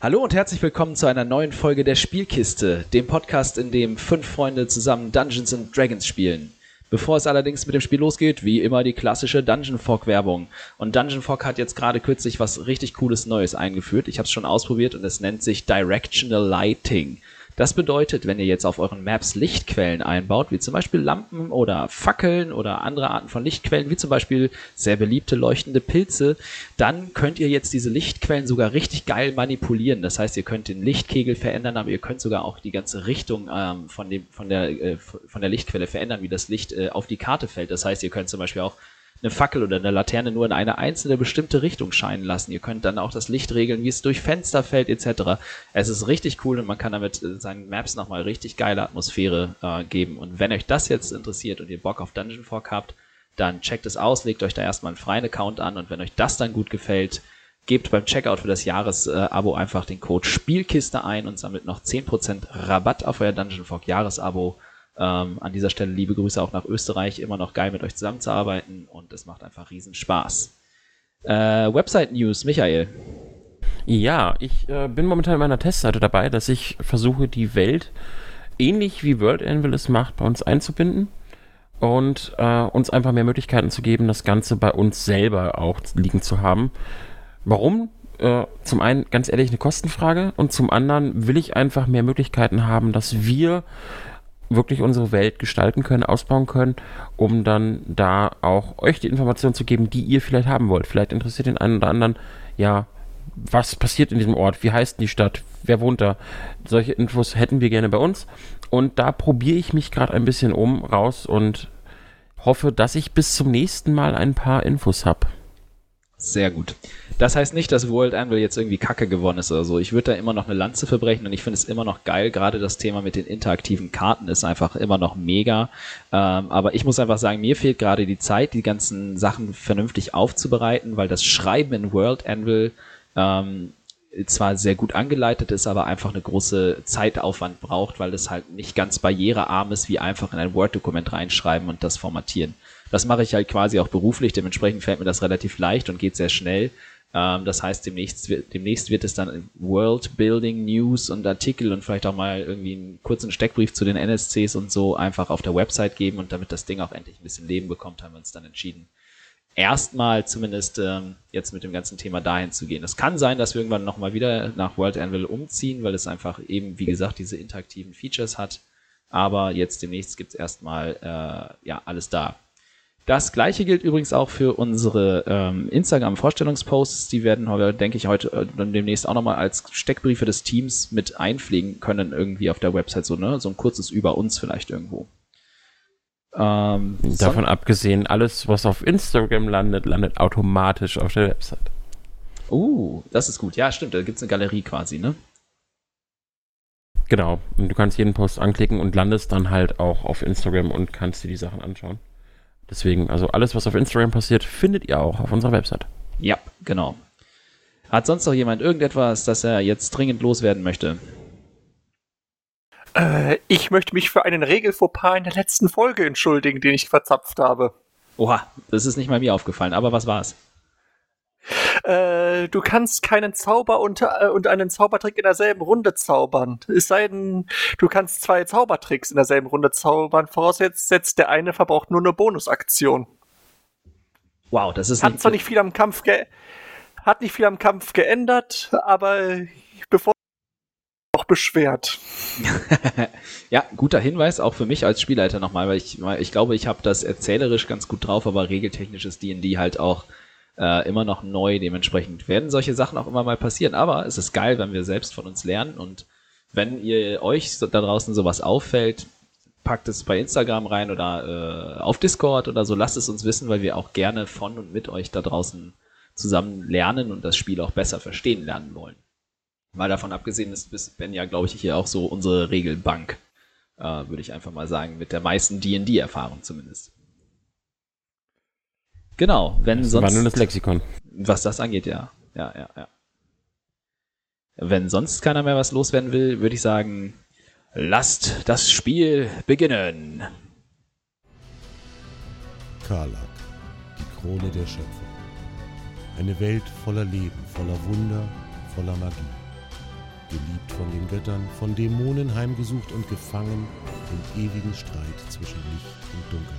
Hallo und herzlich willkommen zu einer neuen Folge der Spielkiste, dem Podcast, in dem fünf Freunde zusammen Dungeons and Dragons spielen. Bevor es allerdings mit dem Spiel losgeht, wie immer die klassische Dungeon Fog Werbung. Und Dungeon Fog hat jetzt gerade kürzlich was richtig cooles Neues eingeführt. Ich habe es schon ausprobiert und es nennt sich Directional Lighting. Das bedeutet, wenn ihr jetzt auf euren Maps Lichtquellen einbaut, wie zum Beispiel Lampen oder Fackeln oder andere Arten von Lichtquellen, wie zum Beispiel sehr beliebte leuchtende Pilze, dann könnt ihr jetzt diese Lichtquellen sogar richtig geil manipulieren. Das heißt, ihr könnt den Lichtkegel verändern, aber ihr könnt sogar auch die ganze Richtung ähm, von, dem, von, der, äh, von der Lichtquelle verändern, wie das Licht äh, auf die Karte fällt. Das heißt, ihr könnt zum Beispiel auch eine Fackel oder eine Laterne nur in eine einzelne bestimmte Richtung scheinen lassen. Ihr könnt dann auch das Licht regeln, wie es durch Fenster fällt etc. Es ist richtig cool und man kann damit äh, seinen Maps nochmal richtig geile Atmosphäre äh, geben. Und wenn euch das jetzt interessiert und ihr Bock auf Dungeon Fork habt, dann checkt es aus, legt euch da erstmal einen freien Account an und wenn euch das dann gut gefällt, gebt beim Checkout für das Jahresabo einfach den Code Spielkiste ein und sammelt noch 10% Rabatt auf euer Dungeon Fork Jahresabo. Ähm, an dieser Stelle liebe Grüße auch nach Österreich. Immer noch geil mit euch zusammenzuarbeiten und es macht einfach riesen Spaß. Äh, Website News, Michael. Ja, ich äh, bin momentan in meiner Testseite dabei, dass ich versuche, die Welt ähnlich wie World Anvil es macht, bei uns einzubinden und äh, uns einfach mehr Möglichkeiten zu geben, das Ganze bei uns selber auch liegen zu haben. Warum? Äh, zum einen ganz ehrlich eine Kostenfrage und zum anderen will ich einfach mehr Möglichkeiten haben, dass wir wirklich unsere Welt gestalten können, ausbauen können, um dann da auch euch die Informationen zu geben, die ihr vielleicht haben wollt. Vielleicht interessiert den einen oder anderen, ja, was passiert in diesem Ort, wie heißt die Stadt, wer wohnt da. Solche Infos hätten wir gerne bei uns. Und da probiere ich mich gerade ein bisschen um, raus und hoffe, dass ich bis zum nächsten Mal ein paar Infos habe. Sehr gut. Das heißt nicht, dass World Anvil jetzt irgendwie Kacke gewonnen ist oder so. Ich würde da immer noch eine Lanze verbrechen und ich finde es immer noch geil. Gerade das Thema mit den interaktiven Karten ist einfach immer noch mega. Ähm, aber ich muss einfach sagen, mir fehlt gerade die Zeit, die ganzen Sachen vernünftig aufzubereiten, weil das Schreiben in World Anvil ähm, zwar sehr gut angeleitet ist, aber einfach eine große Zeitaufwand braucht, weil es halt nicht ganz barrierearm ist, wie einfach in ein Word-Dokument reinschreiben und das formatieren. Das mache ich halt quasi auch beruflich, dementsprechend fällt mir das relativ leicht und geht sehr schnell. Ähm, das heißt, demnächst, demnächst wird es dann World Building News und Artikel und vielleicht auch mal irgendwie einen kurzen Steckbrief zu den NSCs und so einfach auf der Website geben und damit das Ding auch endlich ein bisschen Leben bekommt, haben wir uns dann entschieden, erstmal zumindest ähm, jetzt mit dem ganzen Thema dahin zu gehen. Es kann sein, dass wir irgendwann nochmal wieder nach World Anvil umziehen, weil es einfach eben, wie gesagt, diese interaktiven Features hat. Aber jetzt demnächst gibt's erstmal äh, ja alles da. Das gleiche gilt übrigens auch für unsere ähm, Instagram-Vorstellungsposts. Die werden denke ich, heute äh, demnächst auch nochmal als Steckbriefe des Teams mit einpflegen können, irgendwie auf der Website, so, ne? So ein kurzes Über uns vielleicht irgendwo. Ähm, Davon abgesehen, alles, was auf Instagram landet, landet automatisch auf der Website. Uh, das ist gut. Ja, stimmt, da gibt es eine Galerie quasi, ne? Genau. Und du kannst jeden Post anklicken und landest dann halt auch auf Instagram und kannst dir die Sachen anschauen. Deswegen, also alles, was auf Instagram passiert, findet ihr auch auf unserer Website. Ja, genau. Hat sonst noch jemand irgendetwas, das er jetzt dringend loswerden möchte? Äh, ich möchte mich für einen Regelfauxpas in der letzten Folge entschuldigen, den ich verzapft habe. Oha, das ist nicht mal mir aufgefallen, aber was war's? Äh, du kannst keinen Zauber und, äh, und einen Zaubertrick in derselben Runde zaubern. Es sei denn, du kannst zwei Zaubertricks in derselben Runde zaubern. Voraussetzt, der eine verbraucht nur eine Bonusaktion. Wow, das ist hat zwar nicht viel am Kampf hat nicht viel am Kampf geändert, aber bevor auch beschwert. ja, guter Hinweis auch für mich als Spielleiter nochmal, weil ich, ich glaube, ich habe das erzählerisch ganz gut drauf, aber regeltechnisches D&D halt auch äh, immer noch neu. Dementsprechend werden solche Sachen auch immer mal passieren. Aber es ist geil, wenn wir selbst von uns lernen. Und wenn ihr euch da draußen sowas auffällt, packt es bei Instagram rein oder äh, auf Discord oder so. Lasst es uns wissen, weil wir auch gerne von und mit euch da draußen zusammen lernen und das Spiel auch besser verstehen lernen wollen. Mal davon abgesehen ist bis Ben ja, glaube ich, hier auch so unsere Regelbank, äh, würde ich einfach mal sagen, mit der meisten D&D-Erfahrung zumindest. Genau, wenn das sonst. War nur das Lexikon. Was das angeht, ja. Ja, ja, ja. Wenn sonst keiner mehr was loswerden will, würde ich sagen, lasst das Spiel beginnen. Karlak, die Krone der Schöpfung. Eine Welt voller Leben, voller Wunder, voller Magie. geliebt von den Göttern, von Dämonen heimgesucht und gefangen im ewigen Streit zwischen Licht und Dunkelheit.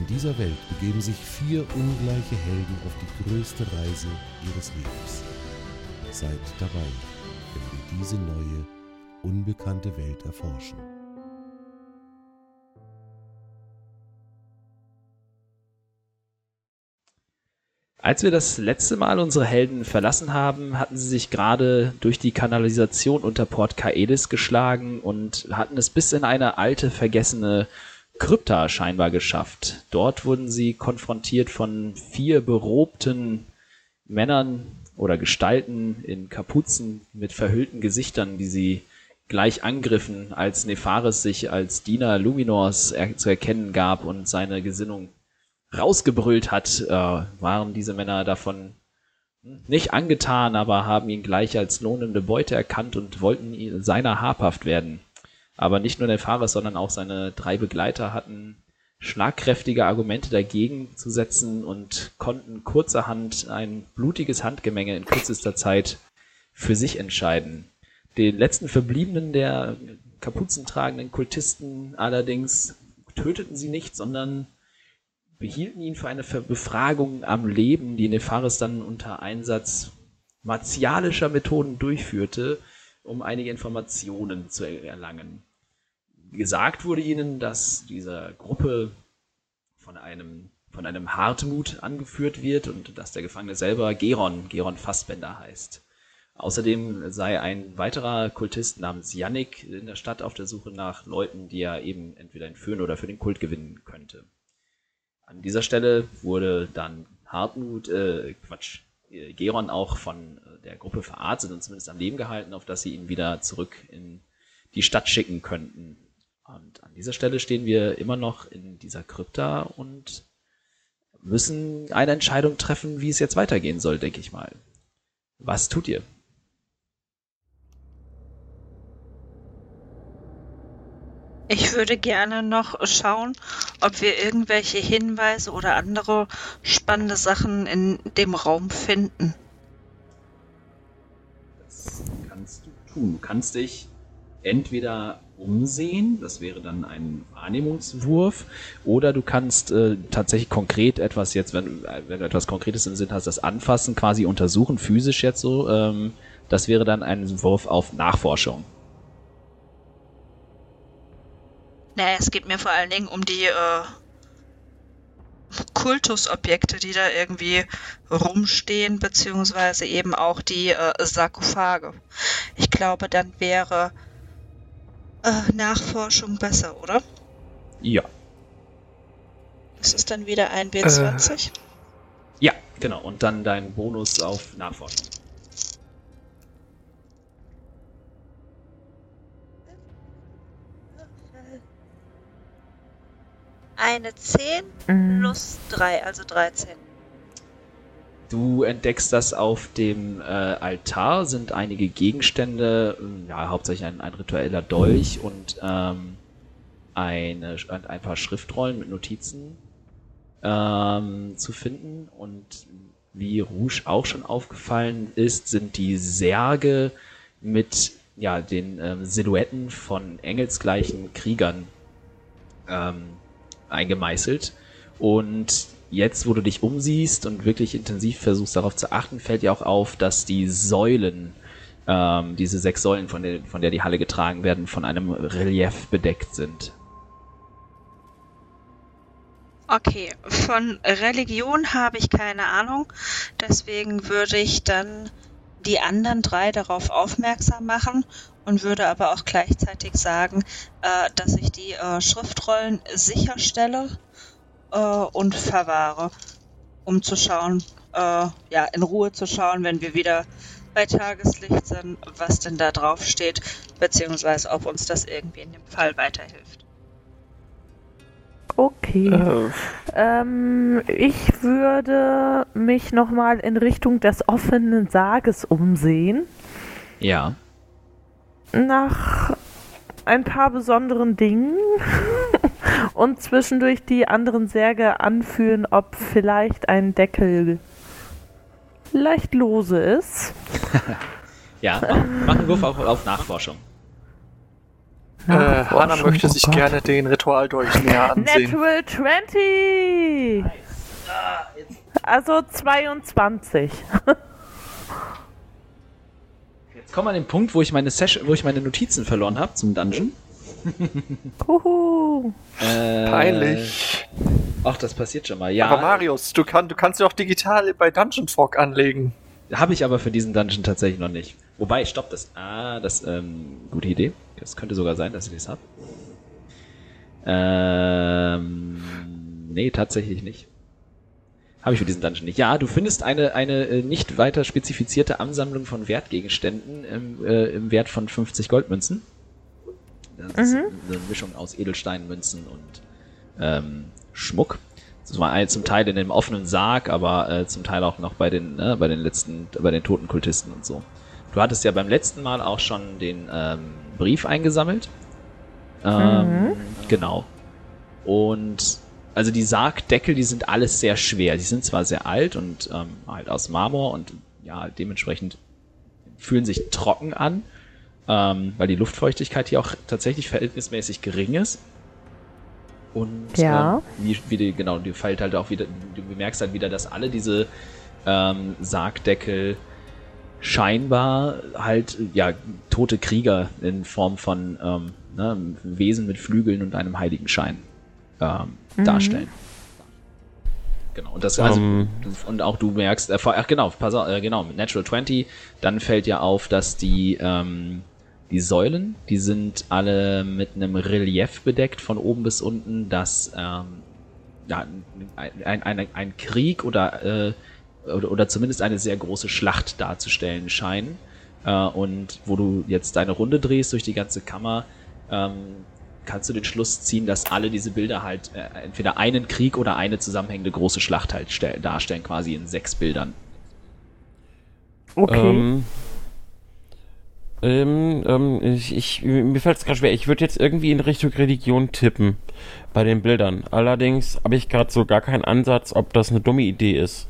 In dieser Welt begeben sich vier ungleiche Helden auf die größte Reise ihres Lebens. Seid dabei, wenn wir diese neue, unbekannte Welt erforschen. Als wir das letzte Mal unsere Helden verlassen haben, hatten sie sich gerade durch die Kanalisation unter Port Kaedis geschlagen und hatten es bis in eine alte, vergessene Krypta scheinbar geschafft. Dort wurden sie konfrontiert von vier berobten Männern oder Gestalten in Kapuzen mit verhüllten Gesichtern, die sie gleich angriffen, als Nefaris sich als Diener Luminors er zu erkennen gab und seine Gesinnung rausgebrüllt hat, äh, waren diese Männer davon nicht angetan, aber haben ihn gleich als lohnende Beute erkannt und wollten ihn, seiner habhaft werden. Aber nicht nur der Fahrer, sondern auch seine drei Begleiter hatten schlagkräftige Argumente dagegen zu setzen und konnten kurzerhand ein blutiges Handgemenge in kürzester Zeit für sich entscheiden. Den letzten Verbliebenen der kapuzentragenden Kultisten allerdings töteten sie nicht, sondern behielten ihn für eine Befragung am Leben, die Nefaris dann unter Einsatz martialischer Methoden durchführte, um einige Informationen zu erlangen. Gesagt wurde ihnen, dass diese Gruppe von einem, von einem Hartmut angeführt wird und dass der Gefangene selber Geron, Geron Fassbender heißt. Außerdem sei ein weiterer Kultist namens Yannick in der Stadt auf der Suche nach Leuten, die er eben entweder entführen oder für den Kult gewinnen könnte. An dieser Stelle wurde dann Hartmut, äh, Quatsch, äh, Geron auch von äh, der Gruppe verarztet und zumindest am Leben gehalten, auf dass sie ihn wieder zurück in die Stadt schicken könnten. Und an dieser Stelle stehen wir immer noch in dieser Krypta und müssen eine Entscheidung treffen, wie es jetzt weitergehen soll, denke ich mal. Was tut ihr? Ich würde gerne noch schauen, ob wir irgendwelche Hinweise oder andere spannende Sachen in dem Raum finden. Das kannst du tun. Du kannst dich entweder umsehen, das wäre dann ein Wahrnehmungswurf, oder du kannst äh, tatsächlich konkret etwas jetzt, wenn, wenn du etwas Konkretes im Sinn hast, das anfassen, quasi untersuchen, physisch jetzt so, ähm, das wäre dann ein Wurf auf Nachforschung. Naja, es geht mir vor allen Dingen um die äh, Kultusobjekte, die da irgendwie rumstehen, beziehungsweise eben auch die äh, Sarkophage. Ich glaube, dann wäre äh, Nachforschung besser, oder? Ja. Ist es dann wieder ein W20? Äh. Ja, genau. Und dann dein Bonus auf Nachforschung. Eine 10 Mhm. plus 3, also 13. Du entdeckst, dass auf dem äh, Altar sind einige Gegenstände, äh, ja, hauptsächlich ein, ein ritueller Dolch und ähm, eine, ein paar Schriftrollen mit Notizen ähm, zu finden. Und wie Rouge auch schon aufgefallen ist, sind die Särge mit ja, den ähm, Silhouetten von engelsgleichen Kriegern ähm, eingemeißelt. Und jetzt, wo du dich umsiehst und wirklich intensiv versuchst darauf zu achten, fällt dir auch auf, dass die Säulen, ähm, diese sechs Säulen, von der, von der die Halle getragen werden, von einem Relief bedeckt sind. Okay, von Religion habe ich keine Ahnung. Deswegen würde ich dann die anderen drei darauf aufmerksam machen und würde aber auch gleichzeitig sagen, äh, dass ich die äh, Schriftrollen sicherstelle äh, und verwahre, um zu schauen, äh, ja, in Ruhe zu schauen, wenn wir wieder bei Tageslicht sind, was denn da drauf steht, beziehungsweise ob uns das irgendwie in dem Fall weiterhilft. Okay. Äh, Ähm, ich würde mich nochmal in Richtung des offenen Sarges umsehen. Ja. Nach ein paar besonderen Dingen. Und zwischendurch die anderen Särge anfühlen, ob vielleicht ein Deckel leicht lose ist. Ja, mach, mach einen Wurf auf, auf Nachforschung. Äh, Hannah Forschung, möchte oh sich Gott. gerne den Ritualdolch näher ansehen. Natural 20! Also 22. Jetzt kommen wir an den Punkt, wo ich meine Session, wo ich meine Notizen verloren habe zum Dungeon. Huhu. Äh, Peinlich. Ach, das passiert schon mal. Ja, Aber Marius, du, kann, du kannst ja auch digital bei Dungeon Fog anlegen. habe ich aber für diesen Dungeon tatsächlich noch nicht. Wobei, stopp, das. Ah, das, ähm, gute Idee. Das könnte sogar sein, dass ich das habe. Ähm, nee, tatsächlich nicht. Habe ich für diesen Dungeon nicht. Ja, du findest eine, eine äh, nicht weiter spezifizierte Ansammlung von Wertgegenständen im, äh, im Wert von 50 Goldmünzen. Das ist eine Mischung aus Edelsteinmünzen und ähm, Schmuck. Das war zum Teil in dem offenen Sarg, aber äh, zum Teil auch noch bei den, ne, bei den letzten, bei den toten Kultisten und so. Du hattest ja beim letzten Mal auch schon den ähm, Brief eingesammelt. Ähm, Genau. Und also die Sargdeckel, die sind alles sehr schwer. Die sind zwar sehr alt und ähm, halt aus Marmor und ja, dementsprechend fühlen sich trocken an, ähm, weil die Luftfeuchtigkeit hier auch tatsächlich verhältnismäßig gering ist. Und Ja. ähm, wie, wie die, genau, die fällt halt auch wieder, du bemerkst halt wieder, dass alle diese ähm, Sargdeckel scheinbar halt ja tote Krieger in Form von ähm, ne, Wesen mit Flügeln und einem heiligen Schein ähm, darstellen. Genau, und das also Ähm. und auch du merkst, äh, ach genau, pass auf, äh, genau, mit Natural 20, dann fällt ja auf, dass die ähm, die Säulen, die sind alle mit einem Relief bedeckt von oben bis unten, dass ähm, ja, ein, ein, ein, ein Krieg oder, äh, oder, oder zumindest eine sehr große Schlacht darzustellen scheinen. Äh, und wo du jetzt deine Runde drehst durch die ganze Kammer, ähm, kannst du den Schluss ziehen, dass alle diese Bilder halt äh, entweder einen Krieg oder eine zusammenhängende große Schlacht halt stell, darstellen, quasi in sechs Bildern. Okay. Ähm, ähm, ähm, ich, ich, mir fällt es gerade schwer. Ich würde jetzt irgendwie in Richtung Religion tippen bei den Bildern. Allerdings habe ich gerade so gar keinen Ansatz, ob das eine dumme Idee ist.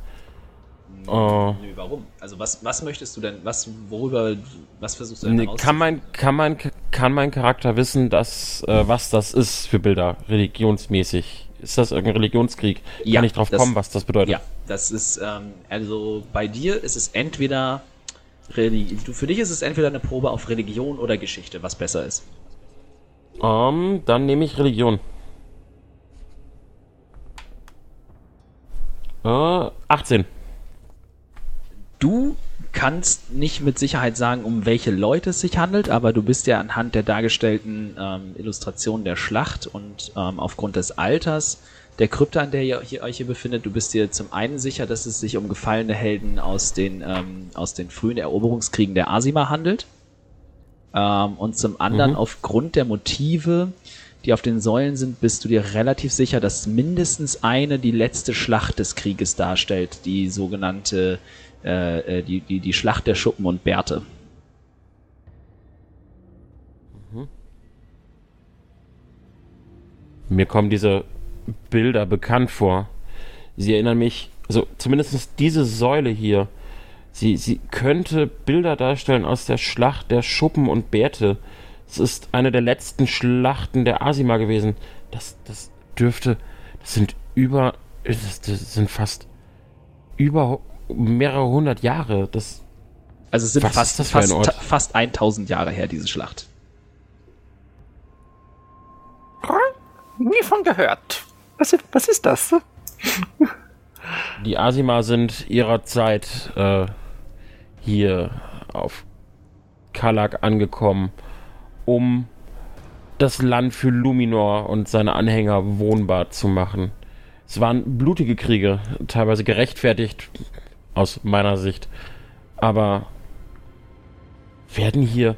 Oh. Nö, warum? Also was, was möchtest du denn, was, worüber, was versuchst du denn Nee, kann, mein, kann, mein, kann mein Charakter wissen, dass, äh, was das ist für Bilder, religionsmäßig? Ist das irgendein Religionskrieg? Ja, kann ich drauf das- kommen, was das bedeutet? Ja, das ist, ähm, also bei dir ist es entweder, Religi du, für dich ist es entweder eine Probe auf Religion oder Geschichte, was besser ist. Ähm, dann nehme ich Religion. Äh, 18. Du kannst nicht mit Sicherheit sagen, um welche Leute es sich handelt, aber du bist ja anhand der dargestellten ähm, Illustrationen der Schlacht und ähm, aufgrund des Alters der Krypta, an der ihr euch hier befindet, du bist dir zum einen sicher, dass es sich um gefallene Helden aus den, ähm, aus den frühen Eroberungskriegen der Asima handelt. Ähm, und zum anderen Mhm. aufgrund der Motive, die auf den Säulen sind, bist du dir relativ sicher, dass mindestens eine die letzte Schlacht des Krieges darstellt, die sogenannte äh, äh, die, die, die Schlacht der Schuppen und Bärte. Mir kommen diese Bilder bekannt vor. Sie erinnern mich, also zumindest diese Säule hier. Sie, sie könnte Bilder darstellen aus der Schlacht der Schuppen und Bärte. Es ist eine der letzten Schlachten der Asima gewesen. Das, das dürfte, das sind über, das, das sind fast über mehrere hundert Jahre. Das, Also es sind fast, fast, Ort? fast 1000 Jahre her, diese Schlacht. Nie von gehört. Was, ist- was ist das? Die Asima sind ihrer Zeit äh, hier auf Kalak angekommen, um das Land für Luminor und seine Anhänger wohnbar zu machen. Es waren blutige Kriege, teilweise gerechtfertigt aus meiner Sicht. Aber werden hier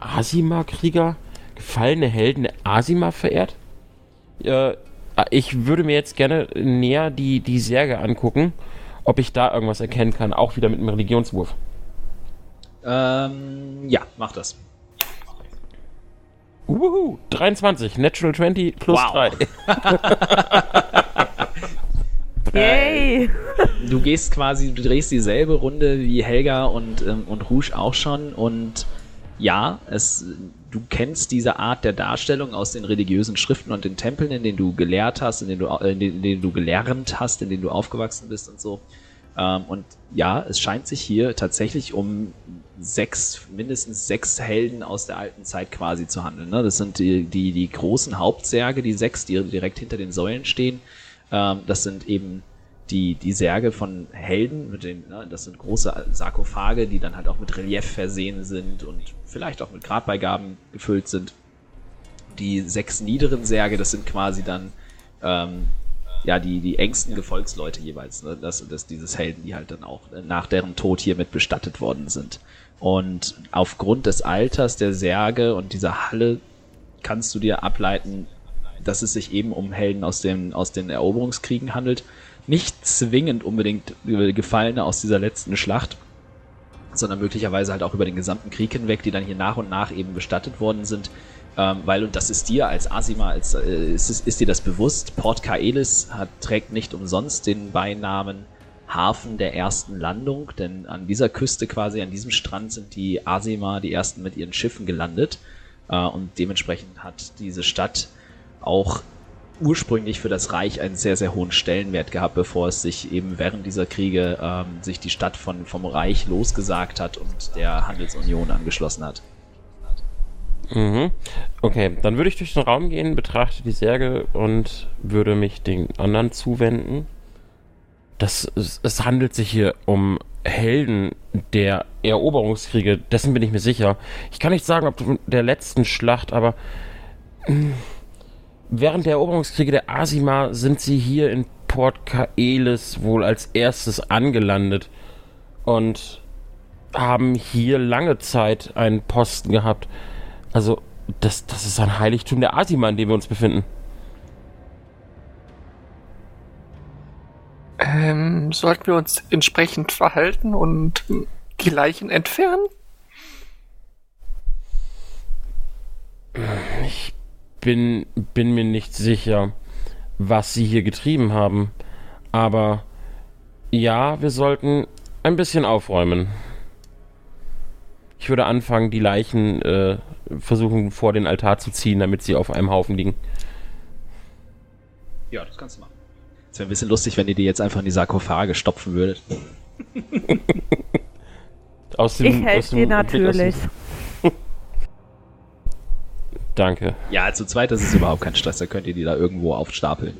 Asima-Krieger, gefallene Helden der Asima verehrt? Äh, ich würde mir jetzt gerne näher die, die Särge angucken, ob ich da irgendwas erkennen kann, auch wieder mit einem Religionswurf. Ähm, ja, mach das. Uhu, 23, Natural 20 plus Wow. 3. Yay! du gehst quasi, du drehst dieselbe Runde wie Helga und, ähm, und Rouge auch schon und ja, es, du kennst diese Art der Darstellung aus den religiösen Schriften und den Tempeln, in denen du gelehrt hast, in denen du, in denen, in denen du gelernt hast, in denen du aufgewachsen bist und so. Ähm, und ja, es scheint sich hier tatsächlich um sechs, mindestens sechs Helden aus der alten Zeit quasi zu handeln. Ne? Das sind die, die, die großen Hauptsärge, die sechs, die direkt hinter den Säulen stehen. Ähm, das sind eben die, die Särge von Helden, mit den, ne, das sind große Sarkophage, die dann halt auch mit Relief versehen sind und vielleicht auch mit Grabbeigaben gefüllt sind. Die sechs niederen Särge, das sind quasi dann ähm, ja die, die engsten Gefolgsleute jeweils, ne? das, das dieses Helden, die halt dann auch nach deren Tod hier mit bestattet worden sind. Und aufgrund des Alters der Särge und dieser Halle kannst du dir ableiten, dass es sich eben um Helden aus, dem, aus den Eroberungskriegen handelt. Nicht zwingend unbedingt Gefallene aus dieser letzten Schlacht, sondern möglicherweise halt auch über den gesamten Krieg hinweg, die dann hier nach und nach eben bestattet worden sind. Ähm, weil, und das ist dir als Asima, als, äh, ist, ist dir das bewusst, Port Kaelis hat, trägt nicht umsonst den Beinamen Hafen der ersten Landung, denn an dieser Küste quasi, an diesem Strand sind die Asima, die ersten mit ihren Schiffen gelandet. Äh, und dementsprechend hat diese Stadt auch ursprünglich für das Reich einen sehr, sehr hohen Stellenwert gehabt, bevor es sich eben während dieser Kriege ähm, sich die Stadt von, vom Reich losgesagt hat und der Handelsunion angeschlossen hat. Mhm. Okay, dann würde ich durch den Raum gehen, betrachte die Särge und würde mich den anderen zuwenden. Das, es, es handelt sich hier um Helden der Eroberungskriege, dessen bin ich mir sicher. Ich kann nicht sagen, ob der letzten Schlacht, aber hm, während der Eroberungskriege der Asima sind sie hier in Port Kaelis wohl als erstes angelandet und haben hier lange Zeit einen Posten gehabt. Also, das, das ist ein Heiligtum der Asima, in dem wir uns befinden. Ähm, sollten wir uns entsprechend verhalten und die Leichen entfernen? Ich bin, bin mir nicht sicher, was sie hier getrieben haben. Aber ja, wir sollten ein bisschen aufräumen. Ich würde anfangen, die Leichen äh, versuchen vor den Altar zu ziehen, damit sie auf einem Haufen liegen. Ja, das kannst du machen. Es wäre ein bisschen lustig, wenn ihr die jetzt einfach in die Sarkophage stopfen würdet. aus dem, ich helfe dir natürlich. Danke. Ja, zu zweit, das ist überhaupt kein Stress. Da könnt ihr die da irgendwo aufstapeln.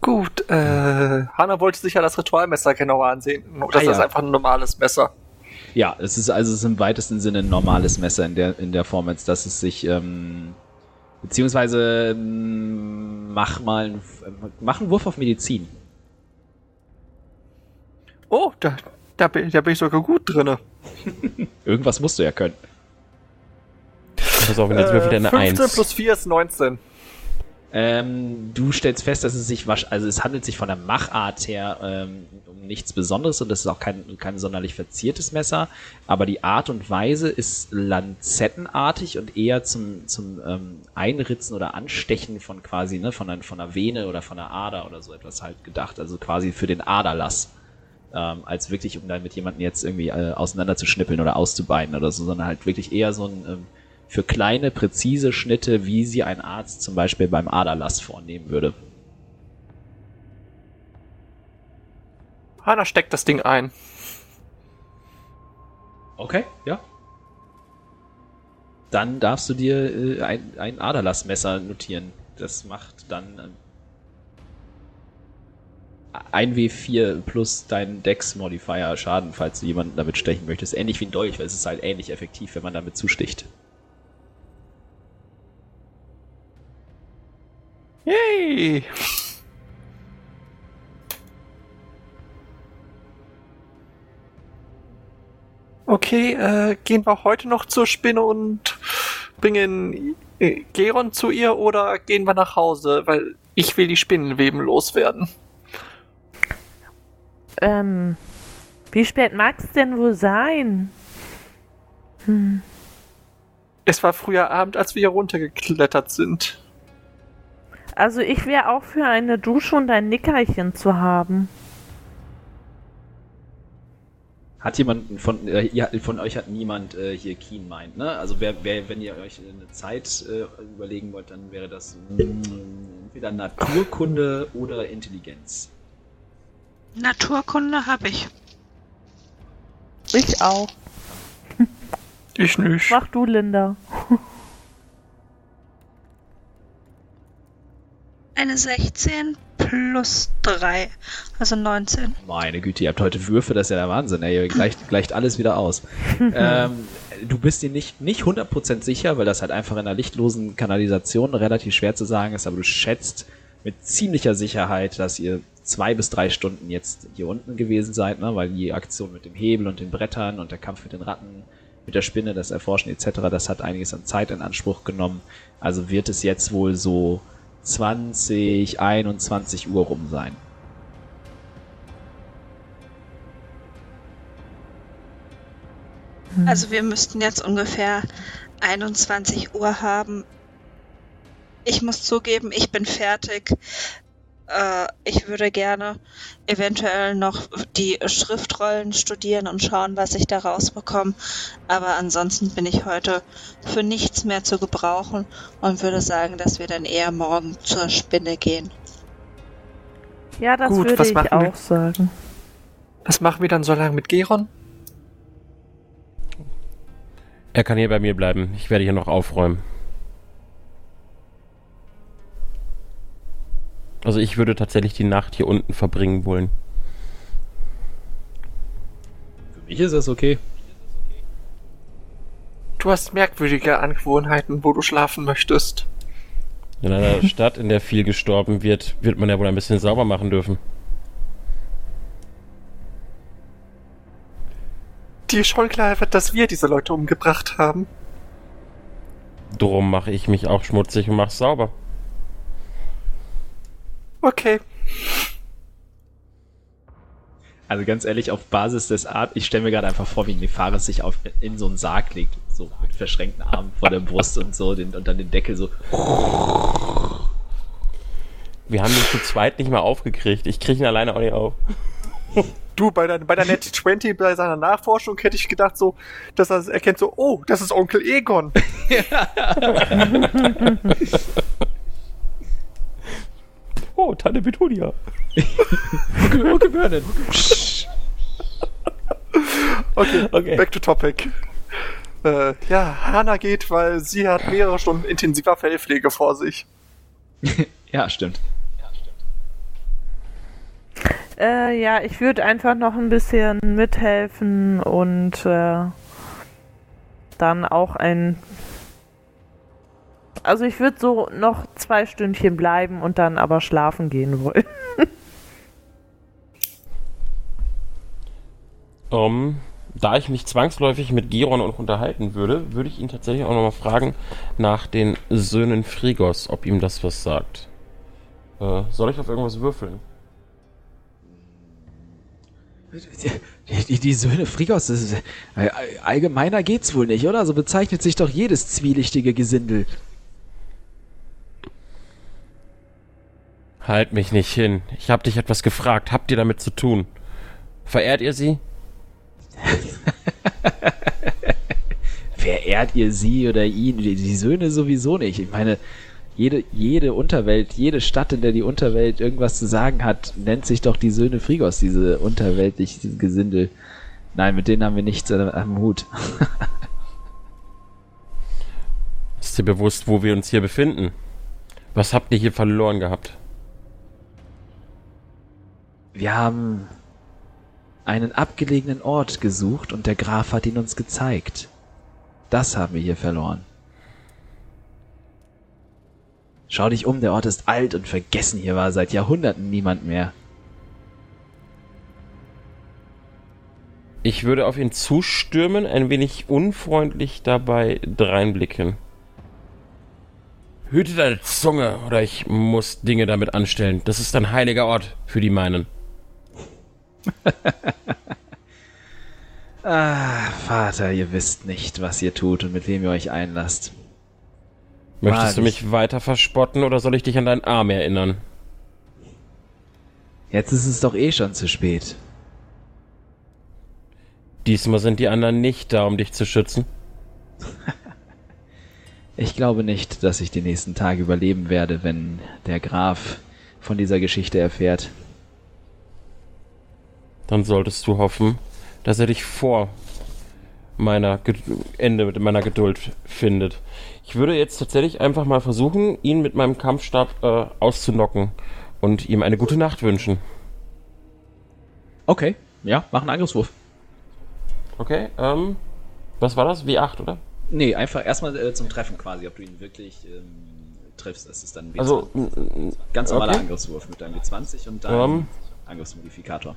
Gut, äh, Hanna wollte sich ja das Ritualmesser genauer ansehen. Oder ah, ist das ja. einfach ein normales Messer? Ja, es ist also es ist im weitesten Sinne ein normales Messer in der, in der Form, als dass es sich, ähm, beziehungsweise ähm, mach mal mach einen Wurf auf Medizin. Oh, da, da, bin, da bin ich sogar gut drinne. Irgendwas musst du ja können. Pass auf, jetzt würfelt er eine 15 1. plus 4 ist 19. Ähm, du stellst fest, dass es sich, also es handelt sich von der Machart her ähm, um nichts Besonderes und das ist auch kein, kein sonderlich verziertes Messer, aber die Art und Weise ist lanzettenartig und eher zum, zum ähm, Einritzen oder Anstechen von quasi, ne, von, einer, von einer Vene oder von einer Ader oder so etwas halt gedacht, also quasi für den Aderlass. Ähm, als wirklich, um dann mit jemandem jetzt irgendwie äh, auseinanderzuschnippeln oder auszubeinen oder so, sondern halt wirklich eher so ein ähm, für kleine, präzise Schnitte, wie sie ein Arzt zum Beispiel beim Aderlass vornehmen würde. Hanna steckt das Ding ein. Okay, ja. Dann darfst du dir äh, ein, ein Aderlassmesser notieren. Das macht dann äh, 1W4 plus dein Dex-Modifier Schaden, falls du jemanden damit stechen möchtest. Ähnlich wie ein Dolch, weil es ist halt ähnlich effektiv, wenn man damit zusticht. Yay! Okay, äh, gehen wir heute noch zur Spinne und bringen äh, Geron zu ihr oder gehen wir nach Hause? Weil ich will die Spinnenweben loswerden. Ähm, wie spät mag es denn wohl sein? Hm. Es war früher Abend, als wir hier runtergeklettert sind. Also ich wäre auch für eine Dusche und ein Nickerchen zu haben. Hat jemand von, äh, ja, von euch hat niemand äh, hier Keen Mind, ne? Also wer, wer, wenn ihr euch eine Zeit äh, überlegen wollt, dann wäre das mh, entweder Naturkunde oder Intelligenz. Naturkunde habe ich. Ich auch. Ich nicht. Mach du, Linda. Eine 16 plus 3, also 19. Meine Güte, ihr habt heute Würfe, das ist ja der Wahnsinn, ey. Ihr gleicht, gleicht alles wieder aus. ähm, du bist dir nicht, nicht 100% sicher, weil das halt einfach in einer lichtlosen Kanalisation relativ schwer zu sagen ist, aber du schätzt mit ziemlicher Sicherheit, dass ihr zwei bis drei Stunden jetzt hier unten gewesen seid, ne? weil die Aktion mit dem Hebel und den Brettern und der Kampf mit den Ratten, mit der Spinne, das Erforschen etc., das hat einiges an Zeit in Anspruch genommen. Also wird es jetzt wohl so 20, 21 Uhr rum sein. Also wir müssten jetzt ungefähr 21 Uhr haben. Ich muss zugeben, ich bin fertig. Äh, ich würde gerne eventuell noch die Schriftrollen studieren und schauen, was ich da rausbekomme. Aber ansonsten bin ich heute für nichts mehr zu gebrauchen und würde sagen, dass wir dann eher morgen zur Spinne gehen. Ja, das Gut, würde was ich machen wir? auch sagen. Was machen wir dann so lange mit Geron? Er kann hier bei mir bleiben. Ich werde hier noch aufräumen. Also ich würde tatsächlich die Nacht hier unten verbringen wollen. Für mich ist das okay. Du hast merkwürdige Angewohnheiten, wo du schlafen möchtest. In einer Stadt, in der viel gestorben wird, wird man ja wohl ein bisschen sauber machen dürfen. Dir schon klar wird, dass wir diese Leute umgebracht haben. Drum mache ich mich auch schmutzig und mach's sauber. Okay. Also ganz ehrlich, auf Basis des Art, ich stelle mir gerade einfach vor, wie Nefaris sich auf, in so einen Sarg legt, so mit verschränkten Armen vor der Brust und so, den, und dann den Deckel so. Wir haben ihn zu zweit nicht mal aufgekriegt. Ich kriege ihn alleine auch nicht auf. Du, bei der, bei der Net 20, bei seiner Nachforschung hätte ich gedacht so, dass er erkennt so, oh, das ist Onkel Egon. Oh, Tante Petunia. Okay, Vernon. Okay, Okay. back to topic. Äh, ja, Hannah geht, weil sie hat mehrere Stunden intensiver Fellpflege vor sich. Ja, stimmt. Äh, ja, ich würde einfach noch ein bisschen mithelfen und äh, dann auch ein. Also ich würde so noch zwei Stündchen bleiben und dann aber schlafen gehen wollen. Ähm, da ich mich zwangsläufig mit Geron noch unterhalten würde, würde ich ihn tatsächlich auch nochmal fragen nach den Söhnen Frigos, ob ihm das was sagt. Äh, soll ich auf irgendwas würfeln? Die, die, die Söhne Frigos, ist, äh, allgemeiner geht's wohl nicht, oder? So bezeichnet sich doch jedes zwielichtige Gesindel. Halt mich nicht hin. Ich hab dich etwas gefragt. Habt ihr damit zu tun? Verehrt ihr sie? Verehrt ihr sie oder ihn? Die, Söhne sowieso nicht. Ich meine, jede, jede Unterwelt, jede Stadt, in der die Unterwelt irgendwas zu sagen hat, nennt sich doch die Söhne Frigos, diese unterweltliche Gesindel. Nein, mit denen haben wir nichts am Hut. Ist dir bewusst, wo wir uns hier befinden? Was habt ihr hier verloren gehabt? Wir haben einen abgelegenen Ort gesucht und der Graf hat ihn uns gezeigt. Das haben wir hier verloren. Schau dich um, der Ort ist alt und vergessen. Hier war seit Jahrhunderten niemand mehr. Ich würde auf ihn zustürmen, ein wenig unfreundlich dabei dreinblicken. Hüte deine Zunge, oder ich muss Dinge damit anstellen. Das ist ein heiliger Ort für die meinen. Ah, Vater, ihr wisst nicht, was ihr tut und mit wem ihr euch einlasst. Möchtest du Wahrlich. mich weiter verspotten oder soll ich dich an deinen Arm erinnern? Jetzt ist es doch eh schon zu spät. Diesmal sind die anderen nicht da, um dich zu schützen. Ich glaube nicht, dass ich die nächsten Tage überleben werde, wenn der Graf von dieser Geschichte erfährt. Dann solltest du hoffen, dass er dich vor meiner Ged Ende mit meiner Geduld findet. Ich würde jetzt tatsächlich einfach mal versuchen, ihn mit meinem Kampfstab äh, auszunocken und ihm eine gute Nacht wünschen. Okay, ja, mach einen Angriffswurf. Okay, ähm, was war das? W8, oder? Nee, einfach erstmal äh, zum Treffen quasi, ob du ihn wirklich ähm, triffst. Das ist dann ein W20. Also, ganz normaler okay. Angriffswurf mit deinem W20 und deinem Ähm. Angriffsmodifikator.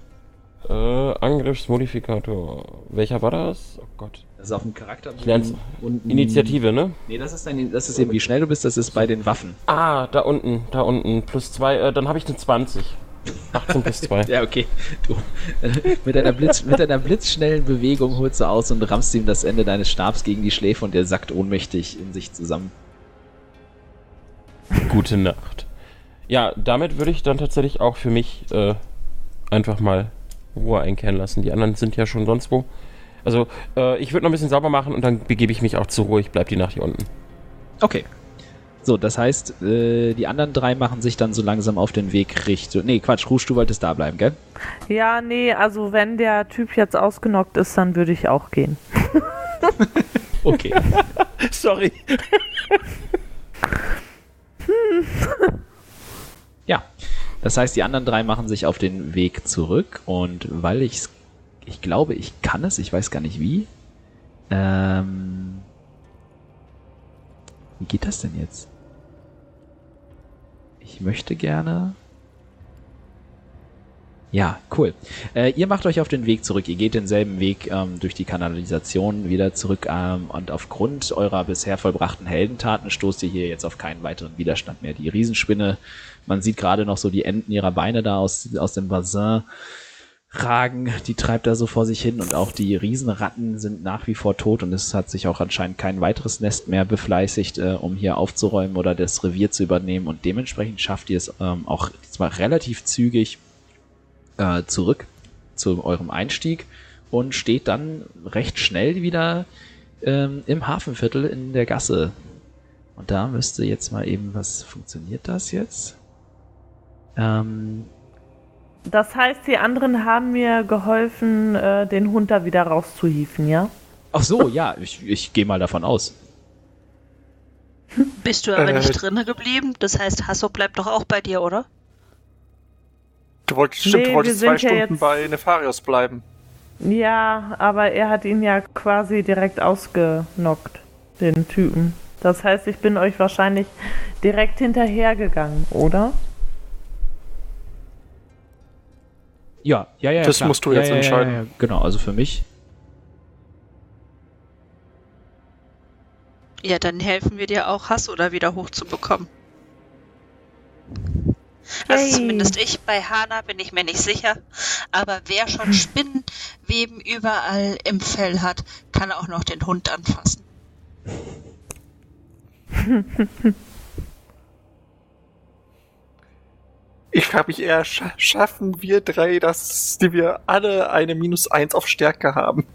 Äh, Angriffsmodifikator. Welcher war das? Oh Gott. Das ist auf dem Charakter. unten- Initiative, ne? Nee, das ist, dein, das ist eben, wie schnell du bist, das ist bei den Waffen. Ah, da unten, da unten. Plus zwei, äh, dann habe ich eine 20. 18 plus 2. Ja, okay. Du, mit, einer Blitz, mit einer blitzschnellen Bewegung holst du aus und rammst ihm das Ende deines Stabs gegen die Schläfe und der sackt ohnmächtig in sich zusammen. Gute Nacht. Ja, damit würde ich dann tatsächlich auch für mich äh, einfach mal Ruhe einkehren lassen. Die anderen sind ja schon sonst wo. Also, äh, ich würde noch ein bisschen sauber machen und dann begebe ich mich auch zur Ruhe. Ich bleib die Nacht hier unten. Okay. So, das heißt, äh, die anderen drei machen sich dann so langsam auf den Weg Richtung. Nee, Quatsch, Rouge, du wolltest da bleiben, gell? Ja, nee, also wenn der Typ jetzt ausgenockt ist, dann würde ich auch gehen. Okay. Sorry. ja. Das heißt, die anderen drei machen sich auf den Weg zurück und weil ich ich glaube, ich kann es, ich weiß gar nicht wie. Ähm, wie geht das denn jetzt? Ich möchte gerne. Ja, cool. Äh, ihr macht euch auf den Weg zurück. Ihr geht denselben Weg ähm, durch die Kanalisation wieder zurück ähm, und aufgrund eurer bisher vollbrachten Heldentaten stoßt ihr hier jetzt auf keinen weiteren Widerstand mehr. Die Riesenspinne, man sieht gerade noch so die Enden ihrer Beine da aus, aus dem Bassin ragen, die treibt da so vor sich hin und auch die Riesenratten sind nach wie vor tot und es hat sich auch anscheinend kein weiteres Nest mehr befleißigt, äh, um hier aufzuräumen oder das Revier zu übernehmen und dementsprechend schafft ihr es ähm, auch zwar relativ zügig äh, zurück zu eurem Einstieg und steht dann recht schnell wieder ähm, im Hafenviertel in der Gasse. Und da müsste jetzt mal eben, was funktioniert das jetzt? Ähm, Das heißt, die anderen haben mir geholfen, äh, den Hund da wieder rauszuhieven, ja? ach so, ja, ich, ich gehe mal davon aus. Bist du aber Äh. nicht drinne geblieben? Das heißt, Hasso bleibt doch auch bei dir, oder? Du wolltest, stimmt, Nee, du wolltest wir zwei sind ja Stunden jetzt- bei Nefarius bleiben. Ja, aber er hat ihn ja quasi direkt ausgenockt, den Typen. Das heißt, ich bin euch wahrscheinlich direkt hinterhergegangen, oder? Ja, ja, ja. Das klar. musst du ja, jetzt ja, entscheiden. Ja, ja, genau, also für mich. Ja, dann helfen wir dir auch, Hasso da wieder hochzubekommen. Also zumindest ich, bei Hana bin ich mir nicht sicher. Aber wer schon Spinnenweben überall im Fell hat, kann auch noch den Hund anfassen. Ich frage mich eher, scha schaffen wir drei, dass die wir alle eine minus eins auf Stärke haben?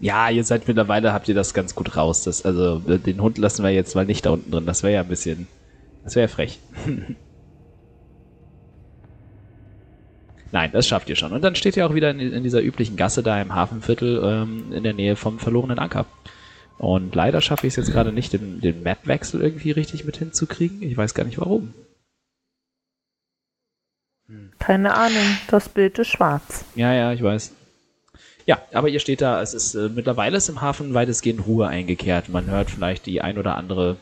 Ja, ihr seid mittlerweile, habt ihr das ganz gut raus. Das, also den Hund lassen wir jetzt mal nicht da unten drin. Das wäre ja ein bisschen. Das wäre frech. Nein, das schafft ihr schon. Und dann steht ihr auch wieder in, in dieser üblichen Gasse da im Hafenviertel ähm, in der Nähe vom verlorenen Anker. Und leider schaffe ich es jetzt gerade nicht, den, den Map-Wechsel irgendwie richtig mit hinzukriegen. Ich weiß gar nicht warum. Keine Ahnung, das Bild ist schwarz. Ja, ja, ich weiß. Ja, aber ihr steht da, es ist äh, mittlerweile ist im Hafen weitestgehend Ruhe eingekehrt. Man hört vielleicht die ein oder andere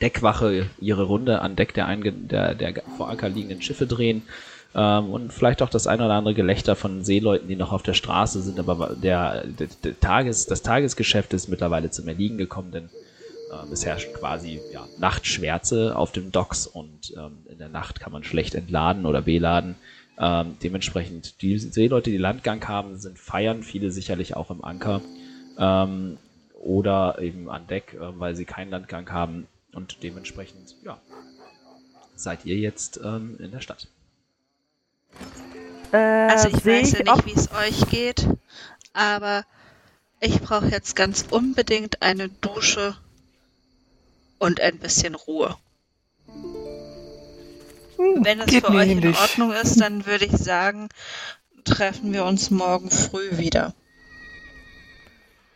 Deckwache ihre Runde an Deck der, einge der, der vor Anker liegenden Schiffe drehen. Ähm, und vielleicht auch das ein oder andere Gelächter von Seeleuten, die noch auf der Straße sind, aber der, der, der Tages, das Tagesgeschäft ist mittlerweile zum Erliegen gekommen, denn ähm, es herrscht quasi ja, Nachtschwärze auf dem Docks und ähm, in der Nacht kann man schlecht entladen oder beladen. Ähm, dementsprechend, die Seeleute, die Landgang haben, sind feiern, viele sicherlich auch im Anker ähm, oder eben an Deck, äh, weil sie keinen Landgang haben. Und dementsprechend, ja, seid ihr jetzt ähm, in der Stadt. Äh, Also ich weiß ja nicht, wie es euch geht, aber ich brauche jetzt ganz unbedingt eine Dusche und ein bisschen Ruhe. Wenn es Geht für euch in ähnlich. Ordnung ist, dann würde ich sagen, treffen wir uns morgen früh wieder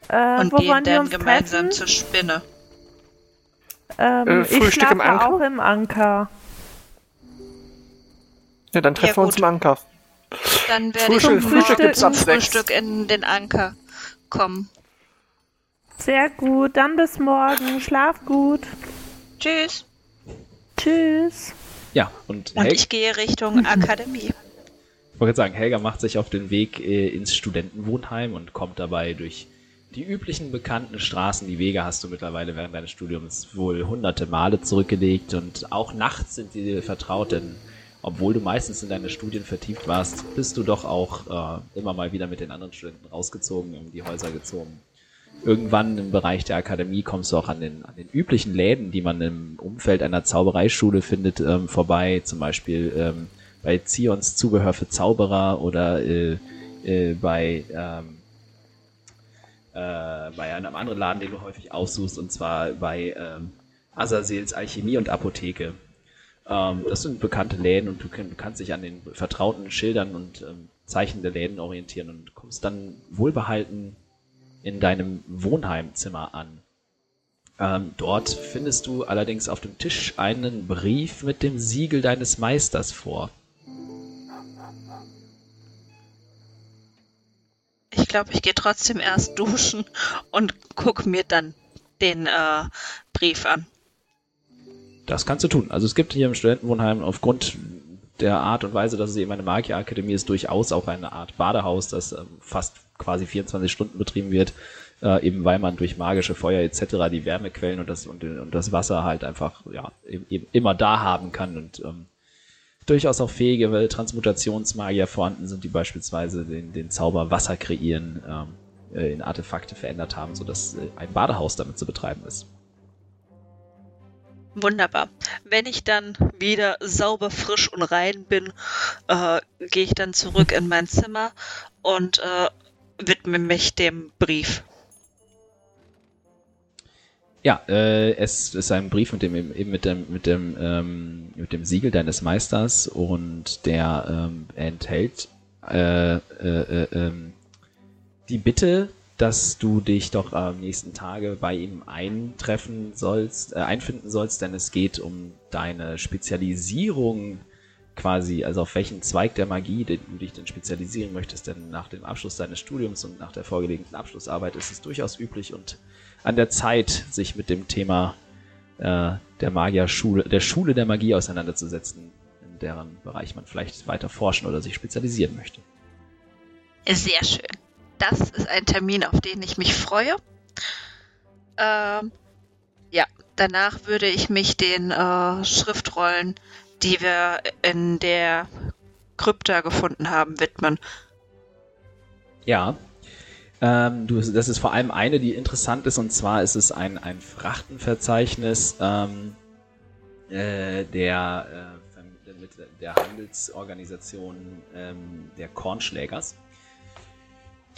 äh, und wo gehen dann uns gemeinsam treffen? zur Spinne. Ähm, Äh, ich Frühstück im Anker? auch im Anker. Ja, dann treffen Ja, wir uns im Anker. Dann werde ich Frühstück, morgen Frühstück gibt's. Frühstück in den Anker kommen. Sehr gut, dann bis morgen. Schlaf gut. Tschüss. Tschüss. Ja, und, Und ich gehe Richtung Akademie. ich wollte sagen, Helga macht sich auf den Weg äh, ins Studentenwohnheim und kommt dabei durch die üblichen bekannten Straßen. Die Wege hast du mittlerweile während deines Studiums wohl hunderte Male zurückgelegt und auch nachts sind die dir vertraut, denn obwohl du meistens in deine Studien vertieft warst, bist du doch auch äh, immer mal wieder mit den anderen Studenten rausgezogen, in die Häuser gezogen. Irgendwann im Bereich der Akademie kommst du auch an den, an den üblichen Läden, die man im Umfeld einer Zaubereischule findet, ähm, vorbei. Zum Beispiel ähm, bei Zions Zubehör für Zauberer oder äh, äh, bei, ähm, äh, bei einem anderen Laden, den du häufig aussuchst, und zwar bei ähm, Azazels Alchemie und Apotheke. Ähm, das sind bekannte Läden und du, du kannst dich an den vertrauten Schildern und ähm, Zeichen der Läden orientieren und kommst dann wohlbehalten in deinem Wohnheimzimmer an. Ähm, dort findest du allerdings auf dem Tisch einen Brief mit dem Siegel deines Meisters vor. Ich glaube, ich gehe trotzdem erst duschen und gucke mir dann den äh, Brief an. Das kannst du tun. Also es gibt hier im Studentenwohnheim aufgrund der Art und Weise, dass es eben eine Magierakademie ist, durchaus auch eine Art Badehaus, das ähm, fast quasi 24 Stunden betrieben wird, äh, eben weil man durch magische Feuer etc. die Wärmequellen und das, und, und das Wasser halt einfach ja, eben, immer da haben kann und ähm, durchaus auch fähige Transmutationsmagier vorhanden sind, die beispielsweise den, den Zauber Wasser kreieren, ähm, äh, in Artefakte verändert haben, sodass äh, ein Badehaus damit zu betreiben ist. Wunderbar. Wenn ich dann wieder sauber, frisch und rein bin, äh, gehe ich dann zurück in mein Zimmer und äh, widme mich dem Brief. Ja, äh, es ist ein Brief mit dem eben mit dem mit dem ähm, mit dem Siegel deines Meisters und der ähm, enthält äh, äh, äh, ähm, die Bitte, dass du dich doch am nächsten Tage bei ihm eintreffen sollst, äh, einfinden sollst, denn es geht um deine Spezialisierung quasi, also auf welchen Zweig der Magie du dich denn spezialisieren möchtest, denn nach dem Abschluss deines Studiums und nach der vorgelegten Abschlussarbeit ist es durchaus üblich und an der Zeit, sich mit dem Thema äh, der Magierschule, der Schule der Magie auseinanderzusetzen, in deren Bereich man vielleicht weiter forschen oder sich spezialisieren möchte. Sehr schön. Das ist ein Termin, auf den ich mich freue. Ähm, ja, danach würde ich mich den äh, Schriftrollen, die wir in der Krypta gefunden haben, widmen. Ja. Ähm, du, das ist vor allem eine, die interessant ist, und zwar ist es ein, ein Frachtenverzeichnis ähm, äh, der, äh, der Handelsorganisation ähm, der Kornschlägers,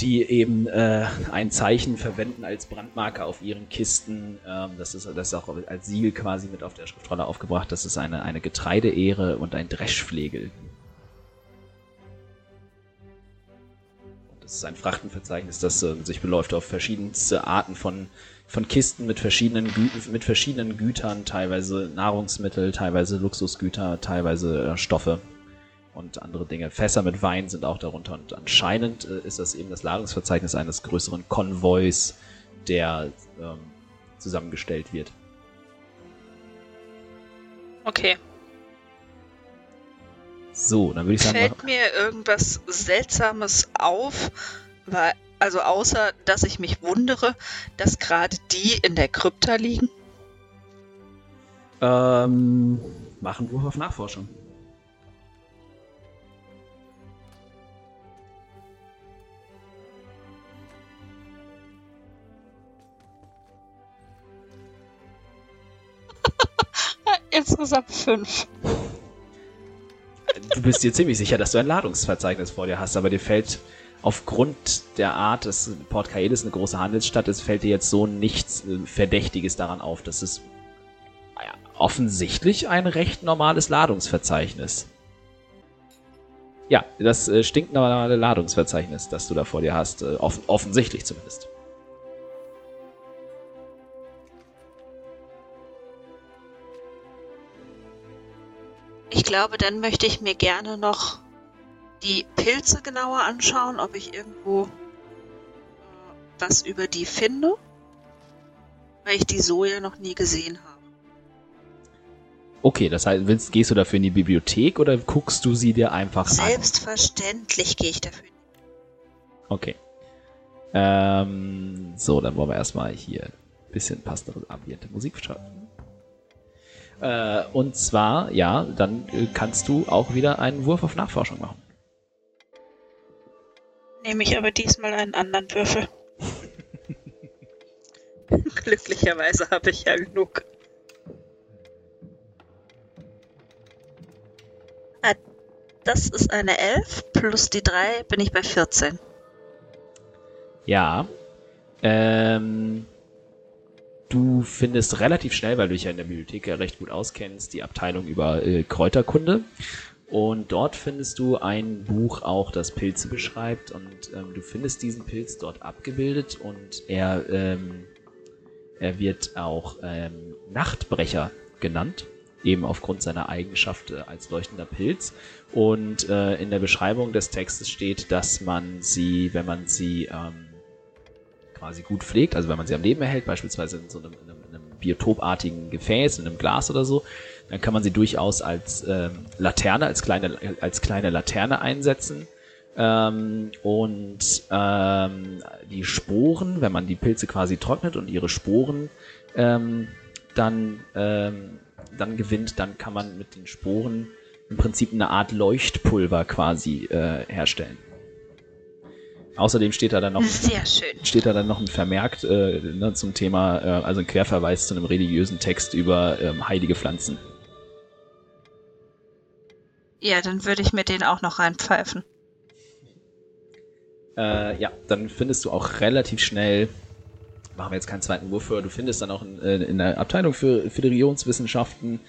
die eben äh, ein Zeichen verwenden als Brandmarke auf ihren Kisten. Ähm, das, ist, das ist auch als Siegel quasi mit auf der Schriftrolle aufgebracht. Das ist eine, eine Getreideehre und ein Dreschflegel. Das ist ein Frachtenverzeichnis, das äh, sich beläuft auf verschiedenste Arten von, von Kisten mit verschiedenen, Gü mit verschiedenen Gütern, teilweise Nahrungsmittel, teilweise Luxusgüter, teilweise äh, Stoffe und andere Dinge. Fässer mit Wein sind auch darunter und anscheinend äh, ist das eben das Ladungsverzeichnis eines größeren Konvois, der ähm, zusammengestellt wird. Okay. So, dann würde ich sagen, Fällt mir irgendwas Seltsames auf? Weil, also außer, dass ich mich wundere, dass gerade die in der Krypta liegen. ähm, machen Wurf auf Nachforschung. Insgesamt fünf. Du bist dir ziemlich sicher, dass du ein Ladungsverzeichnis vor dir hast, aber dir fällt aufgrund der Art, dass Port Kaelis eine große Handelsstadt ist, fällt dir jetzt so nichts äh, Verdächtiges daran auf. Das ist naja, offensichtlich ein recht normales Ladungsverzeichnis. Ja, das äh, stinknormale Ladungsverzeichnis, das du da vor dir hast. Äh, off offensichtlich zumindest. Ich glaube, dann möchte ich mir gerne noch die Pilze genauer anschauen, ob ich irgendwo äh, was über die finde, weil ich die so ja noch nie gesehen habe. Okay, das heißt, willst, gehst du dafür in die Bibliothek oder guckst du sie dir einfach an? Selbstverständlich gehe ich dafür. Okay. Ähm, so, dann wollen wir erstmal hier ein bisschen passendere ambiente Musik starten. Äh, und zwar, ja, dann äh, kannst du auch wieder einen Wurf auf Nachforschung machen. Nehme ich aber diesmal einen anderen Würfel. Glücklicherweise habe ich ja genug. Ah, Das ist eine 11 plus die 3 bin ich bei 14. Ja. Ähm, du findest relativ schnell, weil du dich ja in der Bibliothek ja recht gut auskennst, die Abteilung über äh, Kräuterkunde. Und dort findest du ein Buch auch, das Pilze beschreibt. Und ähm, du findest diesen Pilz dort abgebildet und er, ähm, er wird auch ähm, Nachtbrecher genannt. Eben aufgrund seiner Eigenschaft äh, als leuchtender Pilz. Und äh, in der Beschreibung des Textes steht, dass man sie, wenn man sie ähm, quasi gut pflegt, also wenn man sie am Leben erhält, beispielsweise in so einem, in einem, in einem biotopartigen Gefäß, in einem Glas oder so, dann kann man sie durchaus als ähm, Laterne, als kleine, als kleine Laterne einsetzen. Ähm, und ähm, die Sporen, wenn man die Pilze quasi trocknet und ihre Sporen ähm, dann, ähm, dann gewinnt, dann kann man mit den Sporen im Prinzip eine Art Leuchtpulver quasi äh, herstellen. Außerdem steht da dann noch Sehr schön. steht da dann noch ein Vermerk äh, ne, zum Thema, äh, also ein Querverweis zu einem religiösen Text über ähm, heilige Pflanzen. Ja, dann würde ich mir den auch noch reinpfeifen. Äh, ja, dann findest du auch relativ schnell, machen wir jetzt keinen zweiten Wurf für, du findest dann auch in, äh, in der Abteilung für, für die Religionswissenschaften